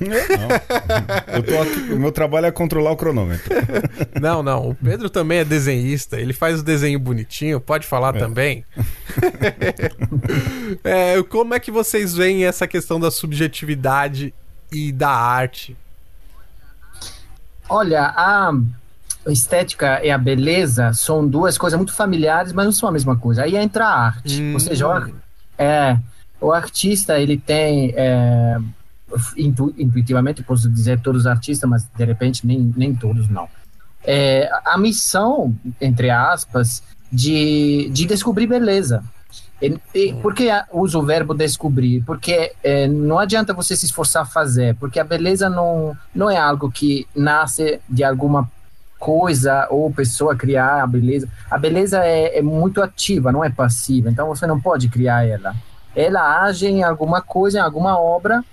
A: Não. Eu tô aqui, o meu trabalho é controlar o cronômetro.
D: Não, não. O Pedro também é desenhista. Ele faz o desenho bonitinho. Pode falar é. também. é, como é que vocês veem essa questão da subjetividade e da arte?
B: Olha, a estética e a beleza são duas coisas muito familiares, mas não são a mesma coisa. Aí entra a arte. Hum. Ou seja, o, é, o artista ele tem é, intu, intuitivamente posso dizer todos os artistas, mas de repente nem, nem todos não. É, a missão, entre aspas, de, de descobrir beleza. E, e, por que uso o verbo descobrir? Porque é, não adianta você se esforçar a fazer, porque a beleza não, não é algo que nasce de alguma coisa ou pessoa criar a beleza. A beleza é, é muito ativa, não é passiva, então você não pode criar ela. Ela age em alguma coisa, em alguma obra,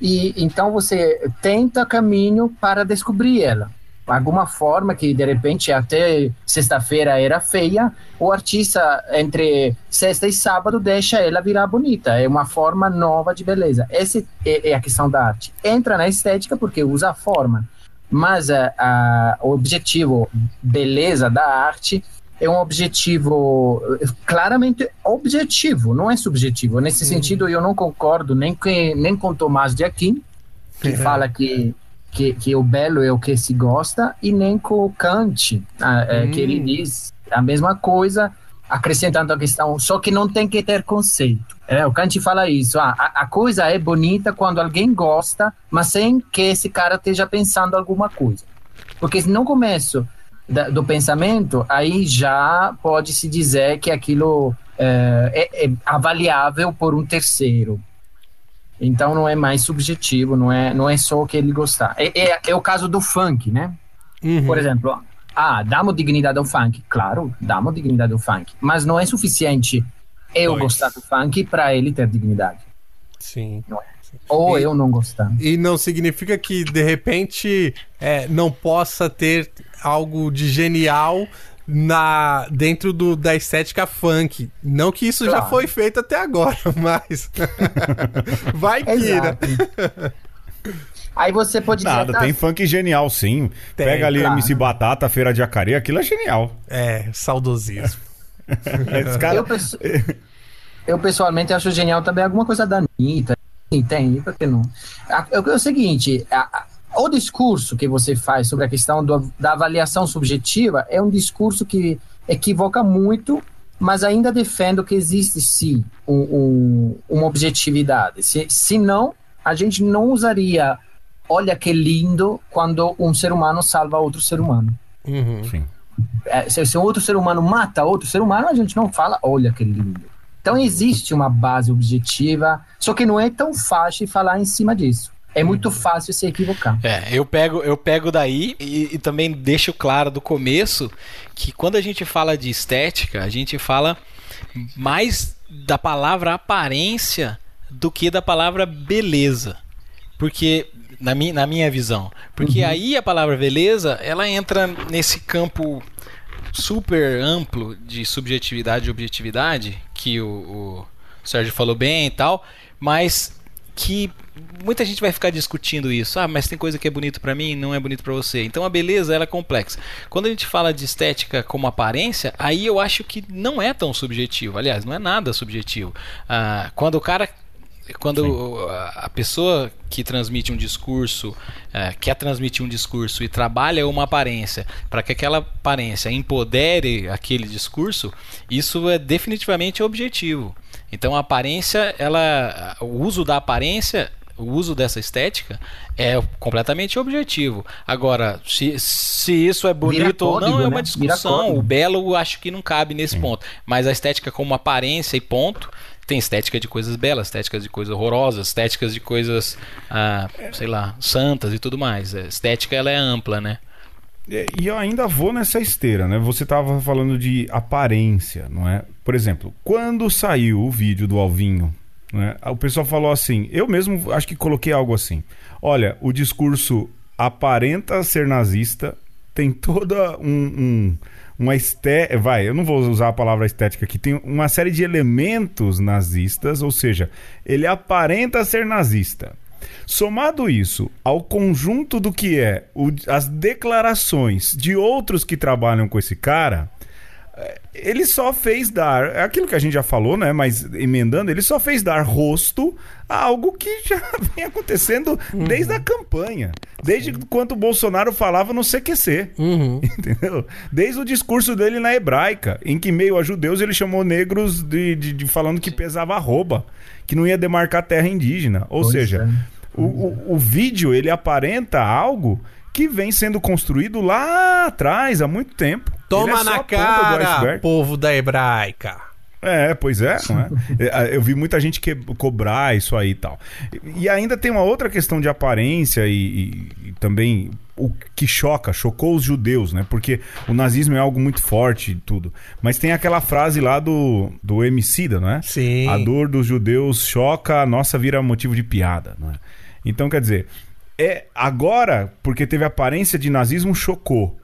B: e então você tenta caminho para descobrir ela. Alguma forma que de repente até sexta-feira era feia, o artista entre sexta e sábado deixa ela virar bonita. É uma forma nova de beleza. Essa é, é a questão da arte. Entra na estética porque usa a forma, mas a, a, o objetivo beleza da arte é um objetivo claramente objetivo, não é subjetivo. Nesse uhum. sentido, eu não concordo nem, que, nem com Tomás de Aquim, que uhum. fala que, que, que, o belo é o que se gosta, e nem com Kant, uhum. que ele hum. diz a mesma coisa, acrescentando a questão, só que não tem que ter conceito. É, o Kant fala isso, ah, a, a coisa é bonita quando alguém gosta, mas sem que esse cara esteja pensando alguma coisa. Porque se não começo da, do pensamento, aí já pode se dizer que aquilo é, é, é, avaliável por um terceiro. Então não é mais subjetivo, não é, não é só o que ele gostar. É, é, é o caso do funk, né? Uhum. Por exemplo, ah, damos dignidade ao funk. Claro, damos dignidade ao funk. Mas não é suficiente eu pois. gostar do funk para ele ter dignidade.
D: Sim.
B: Não é. Ou e, eu não gostar.
D: E não significa que, de repente, é, não possa ter algo de genial na dentro do, da estética funk. Não que isso claro. já foi feito até agora, mas vai que, né?
B: Aí você pode
A: Nada, tem funk genial sim. Tem, Pega ali claro. MC Batata, Feira de Acari, aquilo é genial.
D: É, saudosismo.
B: cara... eu, eu, pessoalmente acho genial também alguma coisa da Anitta. Tem, por que não? É, é o seguinte, a, o discurso que você faz sobre a questão do, da avaliação subjetiva é um discurso que equivoca muito, mas ainda defendo que existe sim um, um, uma objetividade. Se, se não, a gente não usaria olha que lindo quando um ser humano salva outro ser humano.
D: Uhum. Sim.
B: É, se, se outro ser humano mata outro ser humano, a gente não fala olha que lindo. Então existe uma base objetiva, só que não é tão fácil falar em cima disso é muito uhum. fácil se equivocar.
C: É, eu pego, eu pego daí e, e, também deixo claro do começo que quando a gente fala de estética, a gente fala mais da palavra aparência do que da palavra beleza. Porque, na minha, na minha visão, porque uhum. aí a palavra beleza, ela entra nesse campo super amplo de subjetividade e objetividade, que o, o Sérgio falou bem e tal, mas que muita gente vai ficar discutindo isso. Ah, mas tem coisa que é bonito para mim, não é bonito para você. Então a beleza ela é complexa. Quando a gente fala de estética como aparência, aí eu acho que não é tão subjetivo. Aliás, não é nada subjetivo. Ah, quando o cara quando a pessoa que transmite um discurso, é, quer transmitir um discurso e trabalha uma aparência para que aquela aparência empodere aquele discurso, isso é definitivamente objetivo. Então a aparência, ela, o uso da aparência o uso dessa estética é completamente objetivo. Agora, se, se isso é bonito ou não, é uma né? discussão. O belo acho que não cabe nesse Sim. ponto. Mas a estética como aparência e ponto, tem estética de coisas belas, estéticas de coisas horrorosas, estéticas de coisas, ah, sei lá, santas e tudo mais. A estética ela é ampla, né?
A: E eu ainda vou nessa esteira, né? Você estava falando de aparência, não é? Por exemplo, quando saiu o vídeo do Alvinho, né? o pessoal falou assim, eu mesmo acho que coloquei algo assim. Olha, o discurso aparenta ser nazista, tem toda um, um uma estética. Vai, eu não vou usar a palavra estética aqui. Tem uma série de elementos nazistas, ou seja, ele aparenta ser nazista. Somado isso ao conjunto do que é o, as declarações de outros que trabalham com esse cara, ele só fez dar, é aquilo que a gente já falou, né? Mas emendando, ele só fez dar rosto a algo que já vem acontecendo uhum. desde a campanha. Desde quando o Bolsonaro falava no CQC. Uhum. Entendeu? Desde o discurso dele na hebraica, em que meio a judeus ele chamou negros de, de, de falando que pesava arroba, que não ia demarcar terra indígena. Ou pois seja, é. o, o, o vídeo ele aparenta algo que vem sendo construído lá atrás, há muito tempo.
D: Toma é na cara, povo da hebraica.
A: É, pois é, é, é. Eu vi muita gente que cobrar isso aí e tal. E ainda tem uma outra questão de aparência e, e, e, também o que choca, chocou os judeus, né? Porque o nazismo é algo muito forte e tudo. Mas tem aquela frase lá do, do Emicida, não é?
D: Sim.
A: A dor dos judeus choca, a nossa vira motivo de piada, não é? Então, quer dizer, é agora, porque teve aparência de nazismo, chocou.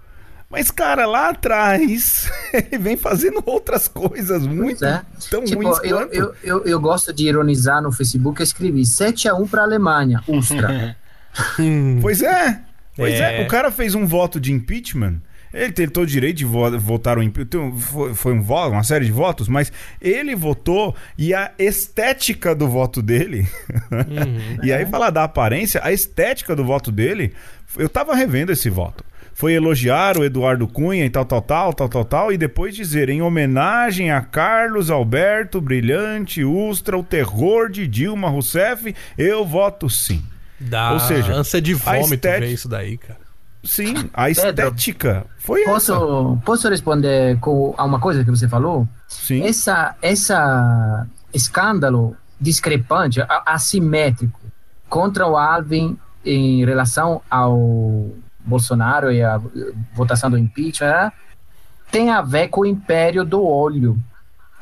A: Mas, cara, lá atrás, ele vem fazendo outras coisas muito é. tão tipo, ruins
B: eu, quanto... eu, eu, eu, gosto de ironizar no Facebook, eu escrevi 7x1 pra Alemanha, Ustra.
A: pois é, pois é. é. O cara fez um voto de impeachment ele tem todo o direito de votar o impeachment. Foi, foi um voto, uma série de votos, mas ele votou e a estética do voto dele. Uhum, e aí, falar da aparência, a estética do voto dele. Eu tava revendo esse voto foi elogiar o Eduardo Cunha e tal, tal, tal, tal, tal, tal, e depois dizer em homenagem a Carlos Alberto Brilhante Ustra, o terror de Dilma Rousseff, eu voto sim.
D: Dá Ou seja, ânsia de vômito estética... ver isso daí, cara.
A: Sim, a estética Pedro, foi
B: posso, essa. Posso responder com a uma coisa que você falou?
A: Sim.
B: Essa, essa escândalo discrepante, assimétrico, contra o Alvin em relação ao Bolsonaro e a votação do impeachment, né, tem a ver com o império do olho.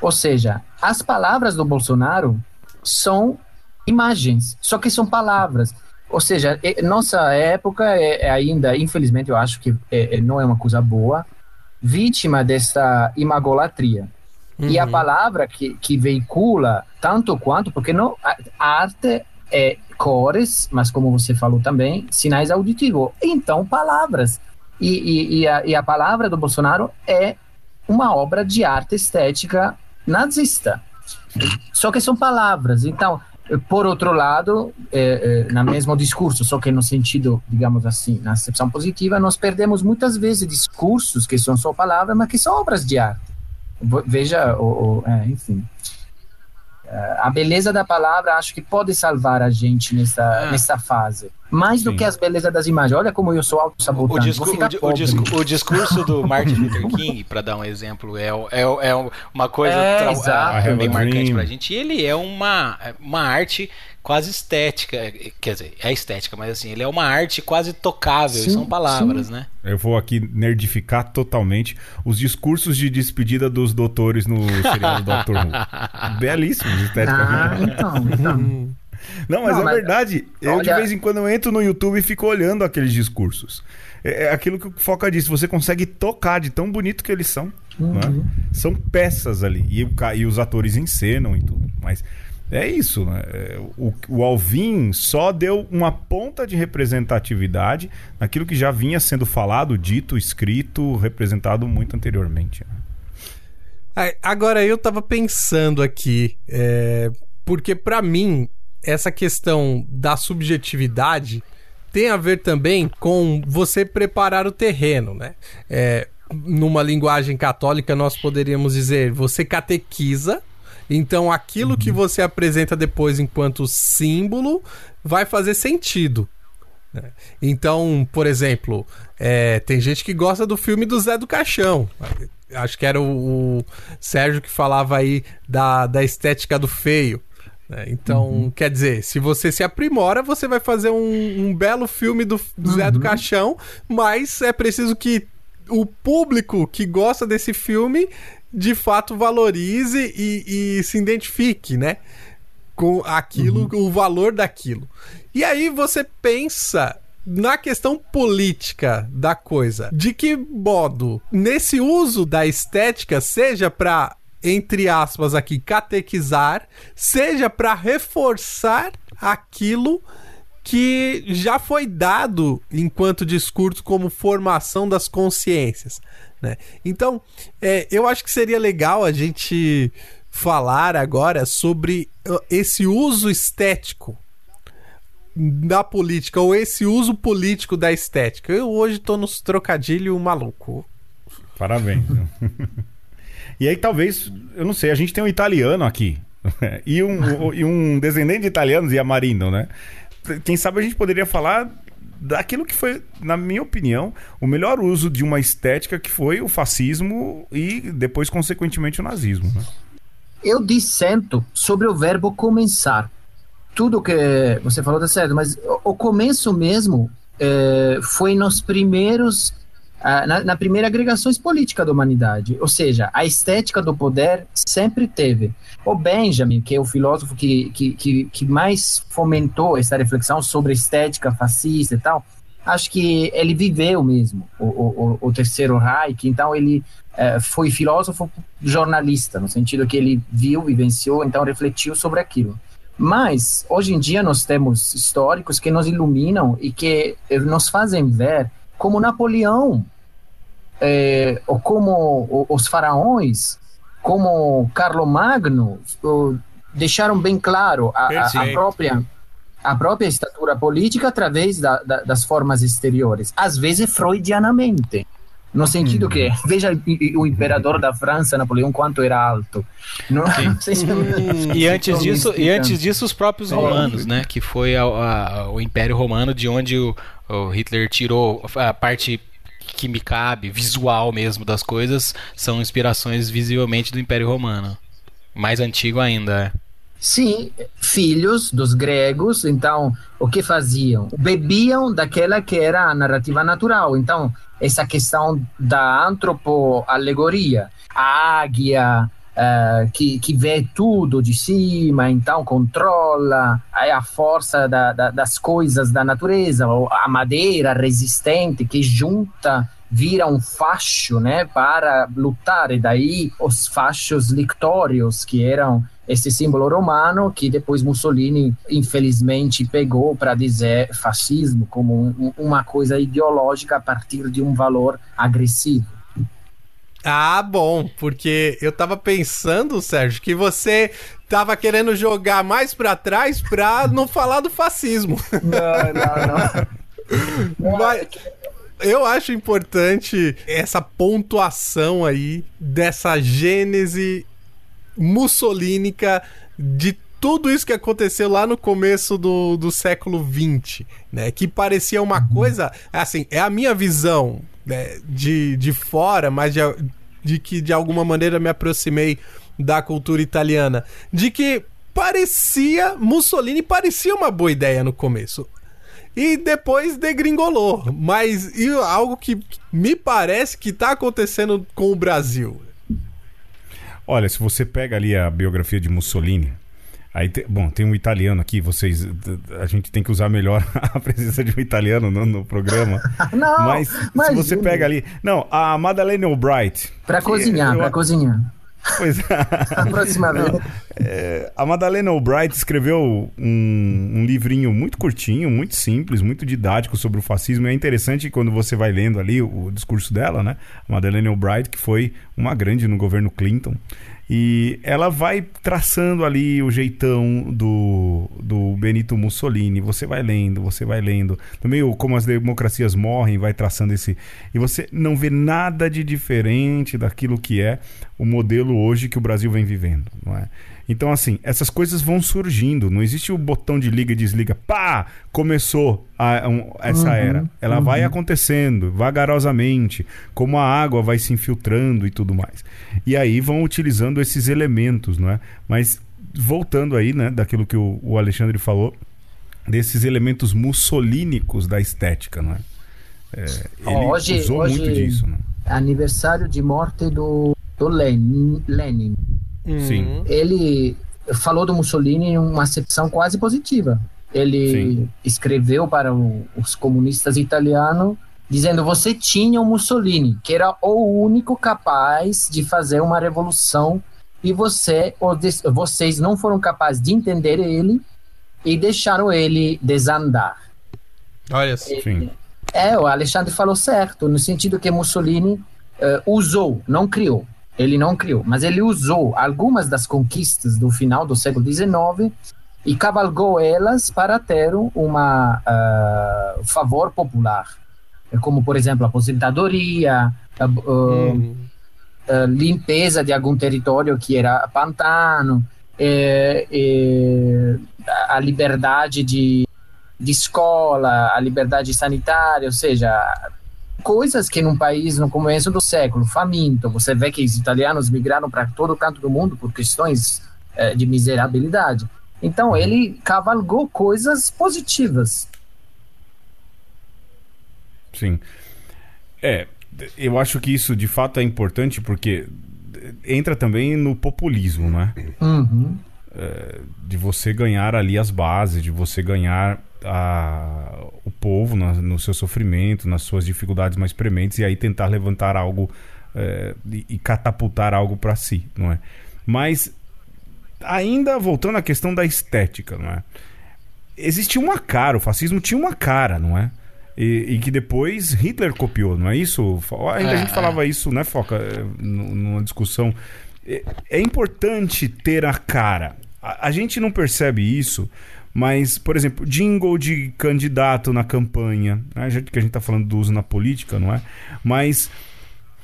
B: Ou seja, as palavras do Bolsonaro são imagens, só que são palavras. Ou seja, nossa época é, é ainda, infelizmente, eu acho que é, é, não é uma coisa boa, vítima dessa imagolatria. Uhum. E a uhum. palavra que, que veicula tanto quanto, porque não, a, a arte é cores, mas como você falou também, sinais auditivos. Então, palavras. E, e, e, a, e a palavra do Bolsonaro é uma obra de arte estética nazista. Só que são palavras. Então, por outro lado, é, é, no mesmo discurso, só que no sentido, digamos assim, na acepção positiva, nós perdemos muitas vezes discursos que são só palavras, mas que são obras de arte. Veja, o, é, enfim. É, a beleza da palavra acho que pode salvar a gente nessa, ah. nessa fase. Mais Sim. do que as belezas das imagens. Olha como eu sou auto-sabotando.
C: O, discu o, discu o, discurso do Martin Luther King, para dar um exemplo, é, é, é uma coisa
B: é,
C: bem marcante pra gente. E ele é uma, uma arte quase estética. Quer dizer, é estética, mas assim, ele é uma arte quase tocável, sim, são palavras, sim. né?
A: Eu vou aqui nerdificar totalmente os discursos de despedida dos doutores no seriado Doctor Who. Belíssimos, esteticamente. Ah, então, então. Não, mas Não, é mas, verdade. Eu olha... de vez em quando eu entro no YouTube e fico olhando aqueles discursos. É, é aquilo que o Foca disse, você consegue tocar de tão bonito que eles são. É? Uhum. São peças ali. E, e os atores encenam e tudo. Mas é isso, né? É, o, o Alvin só deu uma ponta de representatividade naquilo que já vinha sendo falado, dito, escrito, representado muito anteriormente.
D: Né? Agora eu tava pensando aqui, é, porque para mim essa questão da subjetividade tem a ver também com você preparar o terreno, né? É, numa linguagem católica, nós poderíamos dizer: você catequiza, então aquilo uhum. que você apresenta depois enquanto símbolo vai fazer sentido. Né? Então, por exemplo, é, tem gente que gosta do filme do Zé do Caixão. Acho que era o, o Sérgio que falava aí da, da estética do feio. Né? Então, uhum. quer dizer, se você se aprimora, você vai fazer um, um belo filme do, do Zé do uhum. Caixão, mas é preciso que o público que gosta desse filme de fato valorize e, e se identifique, né? Com aquilo, uhum. o valor daquilo. E aí você pensa na questão política da coisa. De que modo, nesse uso da estética, seja para entre aspas aqui catequizar, seja para reforçar aquilo que já foi dado enquanto discurso como formação das consciências. Né? Então, é, eu acho que seria legal a gente falar agora sobre uh, esse uso estético da política, ou esse uso político da estética. Eu hoje tô nos trocadilho maluco.
A: Parabéns. e aí, talvez, eu não sei, a gente tem um italiano aqui. e, um, e um descendente de italianos, e a Marino, né? quem sabe a gente poderia falar daquilo que foi, na minha opinião, o melhor uso de uma estética que foi o fascismo e depois, consequentemente, o nazismo. Né?
B: Eu dissento sobre o verbo começar. Tudo que você falou tá certo, mas o começo mesmo é, foi nos primeiros na, na, primeira agregações política da humanidade. Ou seja, a estética do poder sempre teve. O Benjamin, que é o filósofo que, que, que, que mais fomentou essa reflexão sobre estética fascista e tal, acho que ele viveu mesmo o, o, o terceiro Reich, então ele é, foi filósofo jornalista, no sentido que ele viu, vivenciou, então refletiu sobre aquilo. Mas, hoje em dia, nós temos históricos que nos iluminam e que nos fazem ver como Napoleão, é, ou como os faraós, como Carlomagno, deixaram bem claro a, a, a, própria a própria estatura política através da, da, das formas exteriores, às vezes freudianamente. No sentido que, uhum. veja o imperador da França, Napoleão, quanto era alto. Não, não
C: sei se e antes disso, e antes disso os próprios romanos, né? Que foi a, a, o Império Romano, de onde o, o Hitler tirou a parte que me cabe, visual mesmo das coisas, são inspirações visivelmente do Império Romano. Mais antigo ainda, é.
B: Sim, filhos dos gregos, então o que faziam? Bebiam daquela que era a narrativa natural. Então, essa questão da antropoalegoria, a águia uh, que, vê tudo de cima, então controla a força da, da, das coisas da natureza, a madeira resistente que junta vira um facho, né, para lutar e daí os fachos lictórios que eram esse símbolo romano que depois Mussolini infelizmente pegou para dizer fascismo como um, uma coisa ideológica a partir de um valor agressivo.
D: Ah, bom, porque eu tava pensando, Sérgio, que você tava querendo jogar mais para trás pra não falar do fascismo. Não, não, não. Mas eu acho importante essa pontuação aí dessa gênese mussolínica de tudo isso que aconteceu lá no começo do, do século XX, né? Que parecia uma uhum. coisa, assim, é a minha visão de, de fora, mas de, de que de alguma maneira me aproximei da cultura italiana, de que parecia Mussolini parecia uma boa ideia no começo. E depois degringolou. Mas e algo que me parece que está acontecendo com o Brasil.
A: Olha, se você pega ali a biografia de Mussolini, aí te, bom, tem um italiano aqui, vocês a gente tem que usar melhor a presença de um italiano no, no programa. não, mas se você pega ali, não, a Madeleine Albright.
B: Para cozinhar, para cozinhar. Pois é. A próxima vez.
A: É, a Madalena Albright escreveu um, um, livrinho muito curtinho, muito simples, muito didático sobre o fascismo. E é interessante quando você vai lendo ali o, o discurso dela, né? A Madalena Albright, que foi uma grande no governo Clinton. E ela vai traçando ali o jeitão do, do Benito Mussolini. Você vai lendo, você vai lendo. Também o como as democracias morrem, vai traçando esse. E você não vê nada de diferente daquilo que é o modelo hoje que o Brasil vem vivendo, não é? Então, assim, essas coisas vão surgindo. Não existe o botão de liga e desliga. Pá! Começou a, um, essa
B: Uhum,
A: era. Ela
B: uhum.
A: vai acontecendo vagarosamente, como a água vai se infiltrando e tudo mais. E aí vão utilizando esses elementos, não é? Mas voltando aí, né, daquilo que o, o Alexandre falou, desses elementos mussolínicos da estética, não é? É, ele
B: Hoje-
A: usou
B: hoje-
A: muito disso, né?
B: Aniversário de morte do, do Lenin, Lenin.
A: Sim.
D: Uhum.
B: Ele falou do Mussolini em uma acepção quase positiva. Ele
A: Sim.
B: escreveu para o- os comunistas italianos dizendo você tinha o Mussolini, que era o único capaz de fazer uma revolução e você, vocês não foram capazes de entender ele e deixaram ele desandar.
D: Olha só.
A: Sim.
B: É, o Alexandre falou certo, no sentido que Mussolini eh, usou, não criou. Ele não criou, mas ele usou algumas das conquistas do final do século XIX e cavalgou elas para ter uma ah, favor popular, como por exemplo a aposentadoria, a,
D: Uhum.
B: ah, limpeza de algum território que era pantano, eh, eh, a liberdade de, de escola, a liberdade sanitária, ou seja, coisas que num país no começo do século faminto, você vê que os italianos migraram para todo canto do mundo por questões eh, de miserabilidade. Então ele cavalgou coisas positivas.
A: Sim. É, eu acho que isso de fato é importante porque entra também no populismo, né?
B: Uhum.
A: De você ganhar ali as bases, de você ganhar a, o povo na- no seu sofrimento, nas suas dificuldades mais prementes e aí tentar levantar algo é, e, e catapultar algo para si, não é? Mas ainda voltando à questão da estética, não é? Existia uma cara, o fascismo tinha uma cara, não é? E, e que depois Hitler copiou, não é isso? Ainda a
C: É,
A: gente falava isso, né, Foca, eh, nu- numa discussão. É, é importante ter a cara. A, a gente não percebe isso, mas, por exemplo, jingle de candidato na campanha, né? que a gente está falando do uso na política, não é? Mas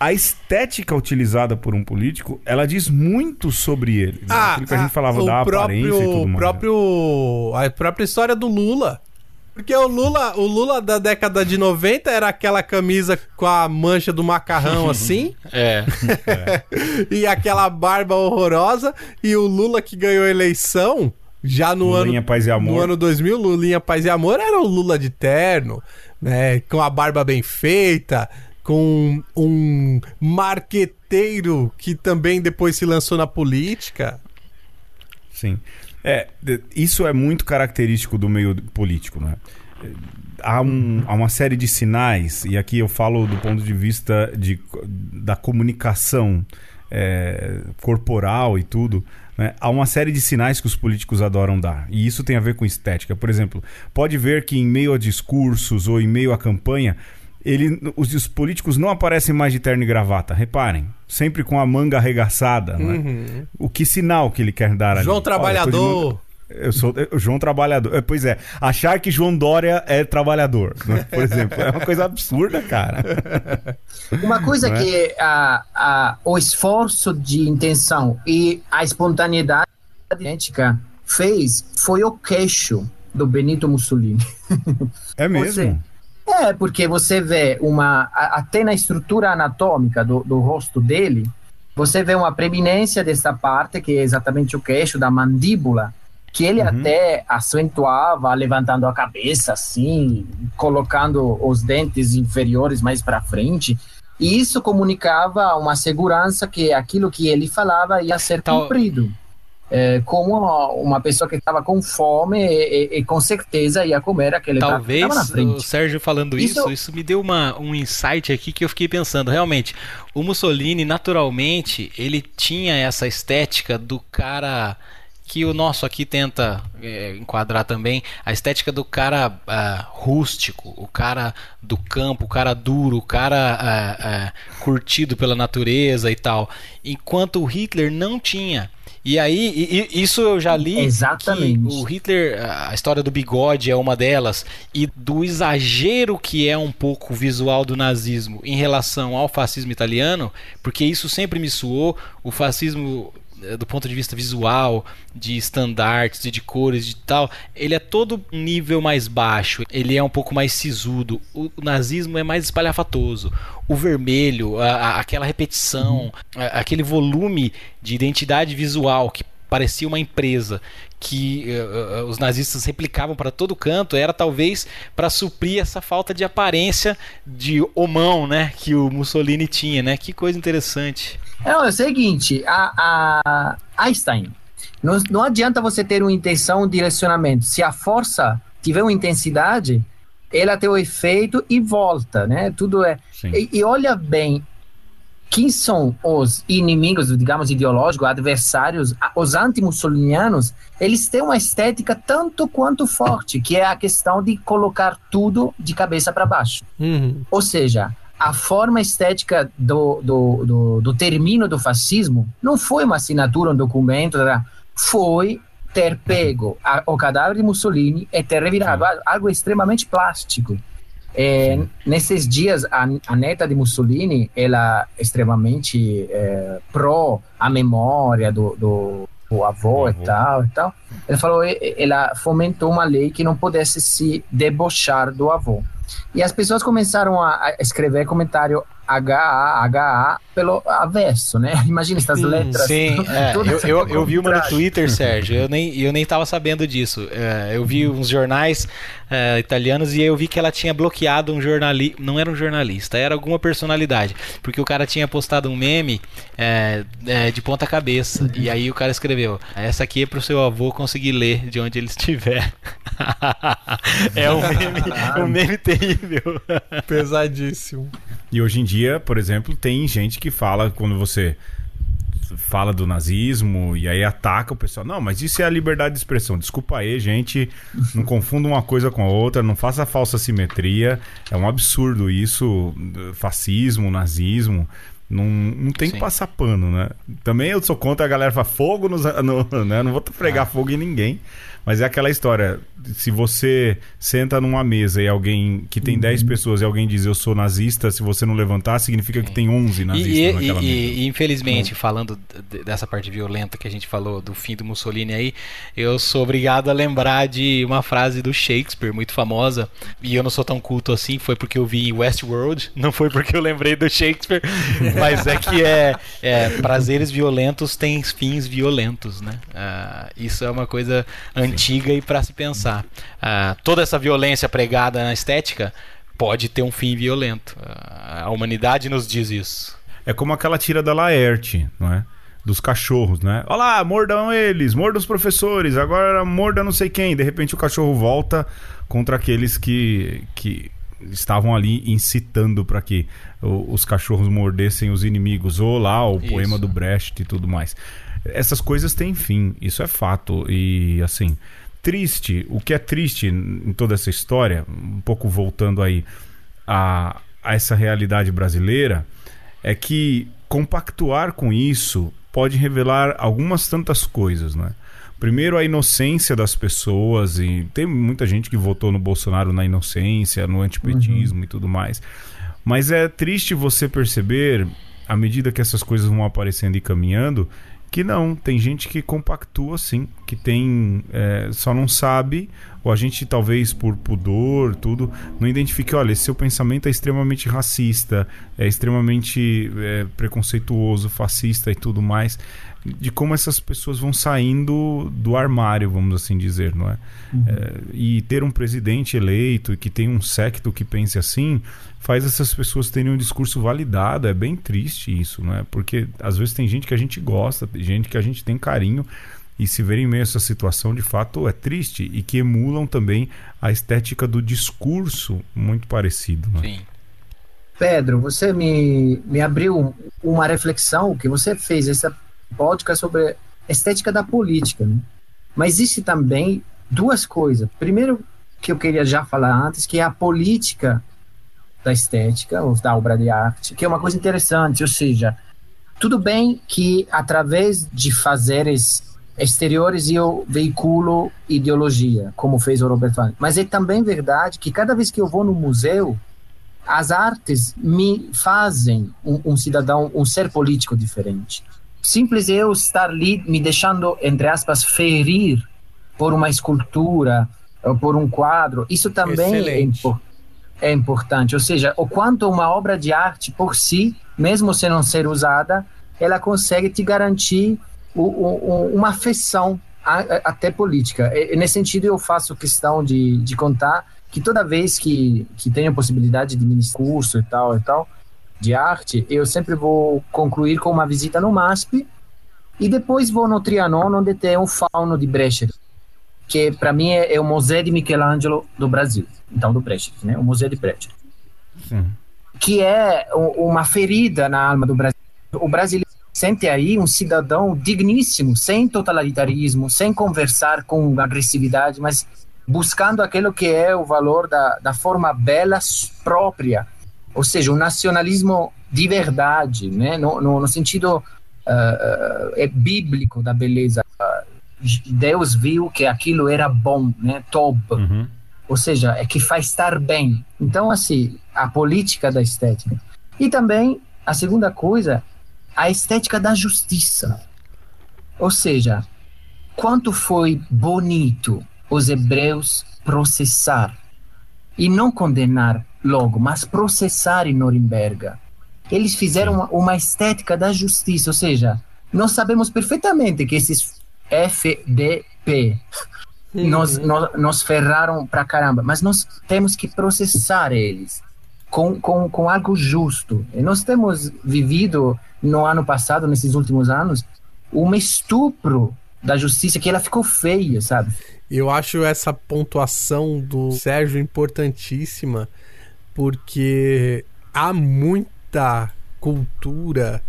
A: a estética utilizada por um político, ela diz muito sobre ele. né? Aquilo que a gente falava
D: o
A: da
D: próprio,
A: aparência e tudo mais.
D: próprio, a própria história do Lula. Porque o Lula, o Lula da década de 90 era aquela camisa com a mancha do macarrão assim,
C: É.
D: e aquela barba horrorosa, e o Lula que ganhou a eleição, já no
A: Lulinha,
D: ano
A: Paz e Amor.
D: no ano 2000, Lulinha Paz e Amor era o Lula de terno, né, com a barba bem feita, com um marqueteiro que também depois se lançou na política.
A: Sim. É, isso é muito característico do meio político, né? Há, um- há uma série de sinais, e aqui eu falo do ponto de vista de, da comunicação é, corporal e tudo. né? Há uma série de sinais que os políticos adoram dar. E isso tem a ver com estética. Por exemplo, pode ver que em meio a discursos ou em meio à campanha, ele, os, os políticos não aparecem mais de terno e gravata. Reparem. Sempre com a manga arregaçada. né? O que sinal que ele quer dar ali?
D: João
A: Olha, de
D: Trabalhador.
A: manga- Eu sou eu- João Trabalhador. É, Pois é, achar que João Dória é trabalhador, né? por exemplo, é uma coisa absurda, cara.
B: Uma coisa
A: é?
B: que a, a, o esforço de intenção e a espontaneidade idêntica fez foi o queixo do Benito Mussolini.
A: É mesmo?
B: É, porque você vê uma. Até na estrutura anatômica do, do rosto dele, você vê uma preeminência dessa parte, que é exatamente o queixo da mandíbula, que ele até acentuava levantando a cabeça assim, colocando os dentes inferiores mais para frente. E isso comunicava uma segurança que aquilo que ele falava ia ser
C: Tal-
B: cumprido. É, como uma, pessoa que estava com fome e, e- e com certeza ia comer aquele prato que
C: Talvez
B: na
C: o
B: frente.
C: Sérgio falando isso,
B: Isso-
C: isso, me deu uma, um insight aqui que eu fiquei pensando. Realmente, o Mussolini, naturalmente, ele tinha essa estética do cara que o nosso aqui tenta é, enquadrar também, a estética do cara uh, rústico, o cara do campo, o cara duro, o cara uh, uh, curtido pela natureza e tal. Enquanto o Hitler não tinha. E aí, e, isso eu já li.
B: Exatamente.
C: o Hitler, a história do bigode é uma delas, e do exagero que é um pouco o visual do nazismo em relação ao fascismo italiano, porque isso sempre me suou. O fascismo do ponto de vista visual, de estandartes, de cores, de tal, ele é todo um nível mais baixo, ele é um pouco mais sisudo. O, o nazismo é mais espalhafatoso. O vermelho, a, a, aquela repetição, a, aquele volume de identidade visual que parecia uma empresa que uh, os nazistas replicavam para todo canto era talvez para suprir essa falta de aparência de homão, né, que o Mussolini tinha, né? Que coisa interessante.
B: Não, é o seguinte, a, a Einstein, não, não adianta você ter uma intenção, um direcionamento. Se a força tiver uma intensidade, ela tem o efeito e volta, né? Tudo é. E, e, olha bem, quem são os inimigos, digamos, ideológicos, adversários, os anti-mussolinianos, eles têm uma estética tanto quanto forte, que é a questão de colocar tudo de cabeça para baixo. Uhum. Ou seja, a forma estética do, do, do, do termino do fascismo não foi uma assinatura, um documento, foi ter pego a, o cadáver de Mussolini e ter revirado algo extremamente plástico. É, nesses dias, a, a, neta de Mussolini, ela é extremamente é, pró a memória do, do, do avô, e tal e tal. Ela falou, ela fomentou uma lei que não pudesse se debochar do avô. E as pessoas começaram a escrever comentário HA, HA pelo avesso, né? Imagina essas
C: sim,
B: letras.
C: Sim, é, eu, eu, eu, vi uma no Twitter, Sérgio. Eu nem, eu nem tava sabendo disso. É, eu vi uns jornais é, italianos e eu vi que ela tinha bloqueado um jornalista. Não era um jornalista, era alguma personalidade. Porque o cara tinha postado um meme é, é, de ponta cabeça. E aí o cara escreveu: Essa aqui é pro seu avô conseguir ler de onde ele estiver. é um meme, um meme terrível.
D: Pesadíssimo.
A: E hoje em dia, por exemplo, tem gente que fala quando você fala do nazismo e aí ataca o pessoal. Não, mas isso é a liberdade de expressão. Desculpa aí, gente. Não confunda uma coisa com a outra. Não faça falsa simetria. É um absurdo isso. Fascismo, nazismo. Não, não tem Sim. que passar pano, né? Também eu sou contra a galera falar fogo nos, no, né? Não vou fregar ah. fogo em ninguém. Mas é aquela história, se você senta numa mesa e alguém que tem uhum. 10 pessoas e alguém diz eu sou nazista, se você não levantar, significa que tem 11 nazistas
C: e,
A: naquela
C: e,
A: mesa.
C: E, infelizmente, falando dessa parte violenta que a gente falou do fim do Mussolini aí, eu sou obrigado a lembrar de uma frase do Shakespeare muito famosa, e eu não sou tão culto assim, foi porque eu vi Westworld, não foi porque eu lembrei do Shakespeare, mas é que é, é prazeres violentos têm fins violentos, né? Uh, isso é uma coisa antiga antiga e para se pensar. Ah, toda essa violência pregada na estética pode ter um fim violento. Ah, a humanidade nos diz isso.
A: É como aquela tira da Laerte, não é? Dos cachorros, né? Olha lá, mordam eles, mordam os professores, agora morda não sei quem. De repente o cachorro volta contra aqueles que, que estavam ali incitando para que os cachorros mordessem os inimigos. Ou lá o Isso. poema do Brecht e tudo mais essas coisas têm fim, isso é fato. E assim, triste, o que é triste em toda essa história, um pouco voltando aí a, a essa realidade brasileira, é que compactuar com isso pode revelar algumas tantas coisas, né? Primeiro, a inocência das pessoas, e tem muita gente que votou no Bolsonaro na inocência, no antipetismo uhum. e tudo mais. Mas é triste você perceber, à medida que essas coisas vão aparecendo e caminhando, que não, tem gente que compactua sim, que tem. É, só não sabe, ou a gente talvez por pudor, tudo, não identifique, olha, esse seu pensamento é extremamente racista, é extremamente é, preconceituoso, fascista e tudo mais. De como essas pessoas vão saindo do armário, vamos assim dizer, não é? Uhum. é e ter um presidente eleito que tem um secto que pense assim faz essas pessoas terem um discurso validado. É bem triste isso, né? Porque às vezes tem gente que a gente gosta, tem gente que a gente tem carinho e se verem meio a essa situação, de fato, é triste e que emulam também a estética do discurso muito parecido. Né? Sim.
B: Pedro, você me, me abriu uma reflexão que você fez essa podcast sobre estética da política, né? Mas existe também duas coisas. Primeiro, que eu queria já falar antes, que é a política da estética, ou da obra de arte, que é uma coisa interessante, ou seja, tudo bem que através de fazeres exteriores eu veiculo ideologia, como fez o Robert Van, mas é também verdade que cada vez que eu vou no museu, as artes me fazem um, um cidadão, um ser político diferente. Simples eu estar ali me deixando, entre aspas, ferir por uma escultura, ou por um quadro, isso também é, impo é, importante. Ou seja, o quanto uma obra de arte por si, mesmo sem não ser usada, ela consegue te garantir o, o, uma afeição a, a, até política. E, nesse sentido, eu faço questão de, de contar que toda vez que, que tenho possibilidade de ministrar curso e tal e tal, de arte, eu sempre vou concluir com uma visita no MASP e depois vou no Trianon, onde tem um fauno de Brecht, que para mim é, é, o Museu de Michelangelo do Brasil, então do Brecht, né? O Museu de Brecht. Sim. Que é uma ferida na alma do Brasil. O brasileiro sente aí um cidadão digníssimo, sem totalitarismo, sem conversar com agressividade, mas buscando aquilo que é o valor da, da forma bela própria, ou seja, o nacionalismo de verdade, né? no, no, no sentido uh, é bíblico da beleza. Deus viu que aquilo era bom, né? Top. Uhum. Ou seja, é que faz estar bem. Então, assim, a política da estética. E também, a segunda coisa, a estética da justiça. Ou seja, quanto foi bonito os hebreus processar e não condenar logo, mas processar em Norimberga. Eles fizeram uma, uma estética da justiça, ou seja, nós sabemos perfeitamente que esses FDP uhum. nos, nos, nos ferraram pra caramba, mas nós temos que processar eles com, com, com algo justo. E nós temos vivido no ano passado, nesses últimos anos, um estupro da justiça que ela ficou feia, sabe?
D: Eu acho essa pontuação do Sérgio importantíssima, porque há muita cultura,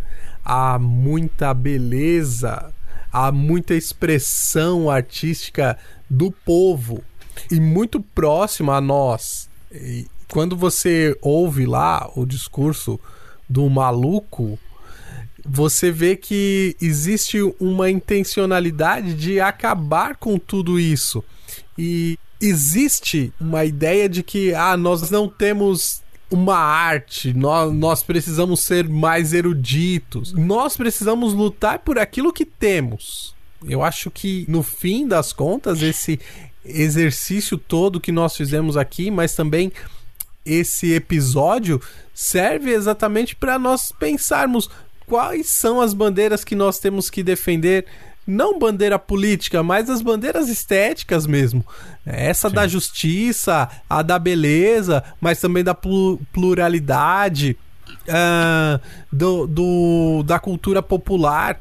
D: há muita beleza, há muita expressão artística do povo e muito próxima a nós. E quando você ouve lá o discurso do maluco, você vê que existe uma intencionalidade de acabar com tudo isso. E existe uma ideia de que ah, nós não temos uma arte, nós, nós precisamos ser mais eruditos, nós precisamos lutar por aquilo que temos. Eu acho que no fim das contas, esse exercício todo que nós fizemos aqui, mas também esse episódio serve exatamente para nós pensarmos quais são as bandeiras que nós temos que defender não bandeira política, mas as bandeiras estéticas mesmo. Essa Sim. da justiça, a da beleza, mas também da pluralidade, uh, do, do, da cultura popular.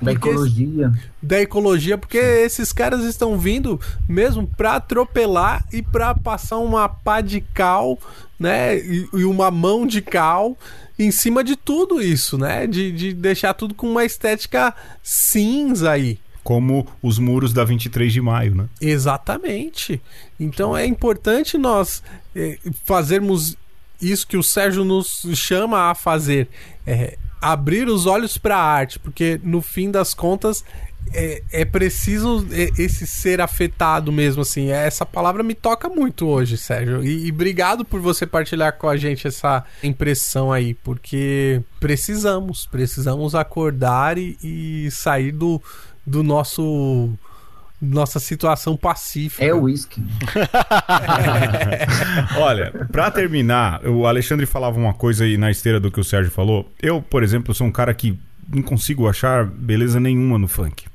B: Da ecologia.
D: Da ecologia, porque esses caras estão vindo mesmo para atropelar e para passar uma pá de cal, né? E, e uma mão de cal em cima de tudo isso, né? De, de deixar tudo com uma estética cinza aí.
A: Como os muros da 23 de maio, né?
D: Exatamente. Então é importante nós é, fazermos isso que o Sérgio nos chama a fazer. É, abrir os olhos para a arte, porque no fim das contas é, é preciso esse ser afetado mesmo, assim. É, essa palavra me toca muito hoje, Sérgio. E, e, obrigado por você partilhar com a gente essa impressão aí, porque precisamos, precisamos acordar e, e sair do, do nosso nossa situação pacífica.
B: É o uísque.
A: Olha, para terminar, o Alexandre falava uma coisa aí na esteira do que o Sérgio falou. Eu, por exemplo, sou um cara que não consigo achar beleza nenhuma no funk.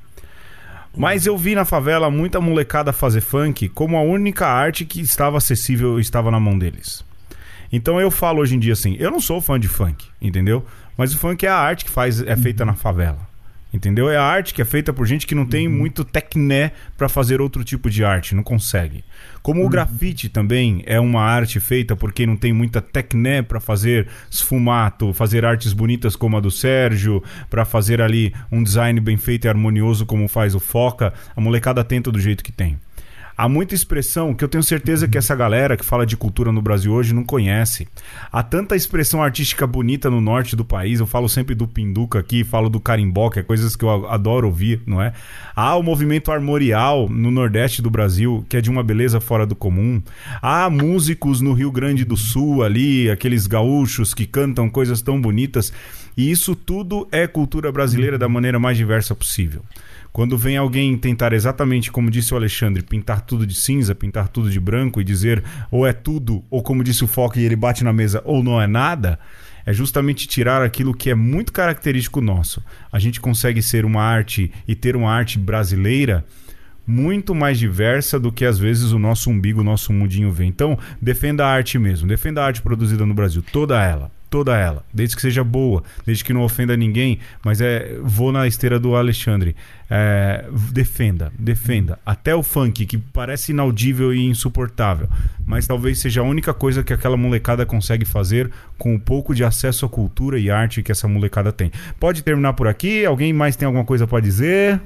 A: Mas eu vi na favela muita molecada fazer funk como a única arte que estava acessível estava na mão deles. Então eu falo hoje em dia assim, eu não sou fã de funk, entendeu? Mas o funk é a arte que faz é feita na favela. Entendeu? É a arte que é feita por gente que não tem muito tecné para fazer outro tipo de arte, não consegue. Como o grafite também é uma arte feita por quem não tem muita tecné para fazer esfumato, fazer artes bonitas como a do Sérgio, para fazer ali um design bem feito e harmonioso como faz o Foca, a molecada tenta do jeito que tem. Há muita expressão que eu tenho certeza que essa galera que fala de cultura no Brasil hoje não conhece. Há tanta expressão artística bonita no norte do país. Eu falo sempre do pinduca aqui, falo do carimbó, que é coisas que eu adoro ouvir, não é? Há o movimento armorial no nordeste do Brasil, que é de uma beleza fora do comum. Há músicos no Rio Grande do Sul ali, aqueles gaúchos que cantam coisas tão bonitas. E isso tudo é cultura brasileira da maneira mais diversa possível. Quando vem alguém tentar exatamente como disse o Alexandre, pintar tudo de cinza, pintar tudo de branco e dizer ou é tudo, ou como disse o Foca e ele bate na mesa, ou não é nada, é justamente tirar aquilo que é muito característico nosso. A gente consegue ser uma arte e ter uma arte brasileira muito mais diversa do que às vezes o nosso umbigo, o nosso mundinho vê. Então, defenda a arte mesmo, defenda a arte produzida no Brasil, toda ela toda ela, desde que seja boa, desde que não ofenda ninguém, mas é vou na esteira do Alexandre. É, defenda, defenda. Até o funk, que parece inaudível e insuportável, mas talvez seja a única coisa que aquela molecada consegue fazer com o pouco de acesso à cultura e arte que essa molecada tem. Pode terminar por aqui? Alguém mais tem alguma coisa para dizer?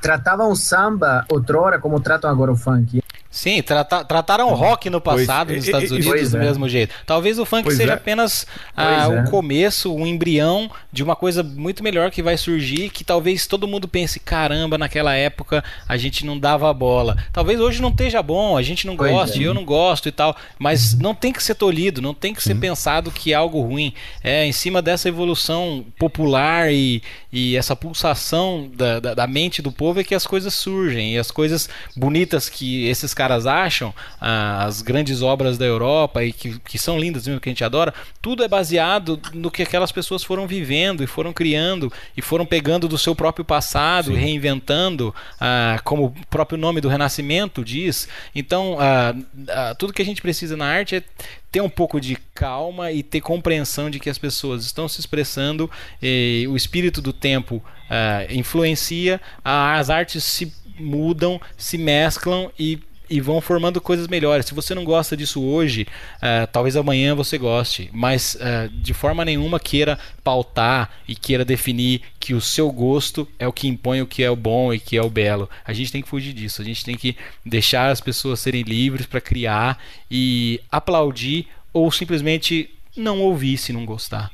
B: Tratavam o samba outrora como tratam agora o funk.
C: Sim, trata, trataram o rock no passado pois, nos Estados e, Unidos do é. mesmo jeito. Talvez o funk pois seja é. apenas ah, o é. começo, um embrião de uma coisa muito melhor que vai surgir, que talvez todo mundo pense, caramba, naquela época a gente não dava bola. Talvez hoje não esteja bom, a gente não goste, é. eu não gosto e tal, mas não tem que ser tolhido, não tem que ser pensado que é algo ruim. É em cima dessa evolução popular e, e essa pulsação da, da, da mente do povo é que as coisas surgem, e as coisas bonitas que esses caras acham, ah, as grandes obras da Europa e que, que são lindas mesmo, que a gente adora, tudo é baseado no que aquelas pessoas foram vivendo e foram criando e foram pegando do seu próprio passado, Sim. reinventando, ah, como o próprio nome do Renascimento diz. Então, ah, ah, tudo que a gente precisa na arte é ter um pouco de calma e ter compreensão de que as pessoas estão se expressando, e o espírito do tempo ah, influencia, as artes se mudam, se mesclam e e vão formando coisas melhores. Se você não gosta disso hoje, uh, talvez amanhã você goste, mas uh, de forma nenhuma queira pautar e queira definir que o seu gosto é o que impõe o que é o bom e que é o belo. A gente tem que fugir disso. A gente tem que deixar as pessoas serem livres para criar e aplaudir ou simplesmente não ouvir se não gostar.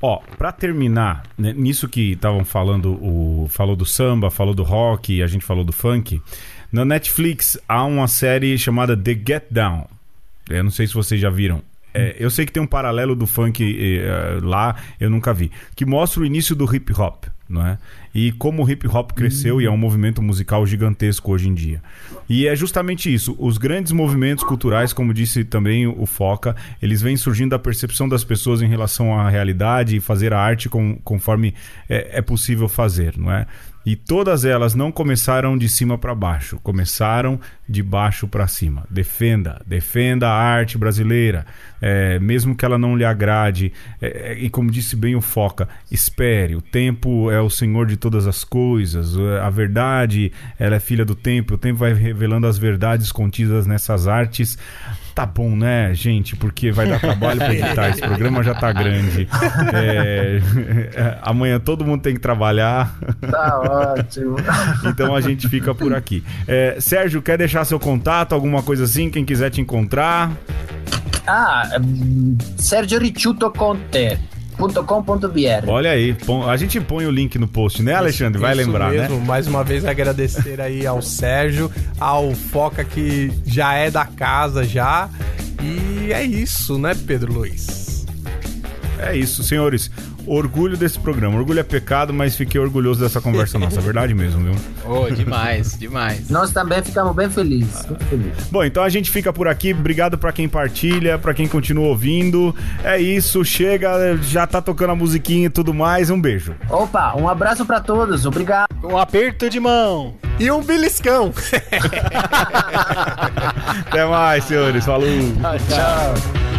A: Ó, pra terminar, né, nisso que estavam falando, o falou do samba, falou do rock, a gente falou do funk. Na Netflix há uma série chamada The Get Down. Eu não sei se vocês já viram. É, eu sei que tem um paralelo do funk eh, lá, eu nunca vi. Que mostra o início do hip hop não é? E como o hip hop cresceu uhum. e é um movimento musical gigantesco hoje em dia. E é justamente isso. Os grandes movimentos culturais, como disse também o Foca, eles vêm surgindo da percepção das pessoas em relação à realidade e fazer a arte com, conforme é, é possível fazer, não é? E todas elas não começaram de cima para baixo, começaram de baixo para cima. Defenda, defenda a arte brasileira, é, mesmo que ela não lhe agrade. É, é, e como disse bem o Foca, espere. O tempo é o senhor de todas as coisas. A verdade, ela é filha do tempo. O tempo vai revelando as verdades contidas nessas artes tá bom, né, gente? Porque vai dar trabalho pra editar. Esse programa já tá grande. É, amanhã todo mundo tem que trabalhar.
B: Tá ótimo.
A: então a gente fica por aqui. É, Sérgio, quer deixar seu contato, alguma coisa assim? Quem quiser te encontrar?
B: Ah, Sérgio Ricciuto Conte com.br.
A: Olha aí, a gente põe o link no post, né, Alexandre? Vai isso lembrar, mesmo.
D: né? Mais uma vez agradecer aí ao Sérgio, ao Foca que já é da casa já. E é isso, né, Pedro Luiz?
A: É isso, senhores orgulho desse programa. Orgulho é pecado, mas fiquei orgulhoso dessa conversa nossa. Verdade mesmo, viu?
C: Oh, demais, demais.
B: Nós também ficamos bem felizes.
A: Bom, então a gente fica por aqui. Obrigado para quem partilha, para quem continua ouvindo. É isso, chega, já tá tocando a musiquinha e tudo mais. Um beijo.
B: Opa, um abraço para todos. Obrigado.
C: Um aperto de mão.
D: E um beliscão.
A: Até mais, senhores. Falou.
B: Tchau. tchau.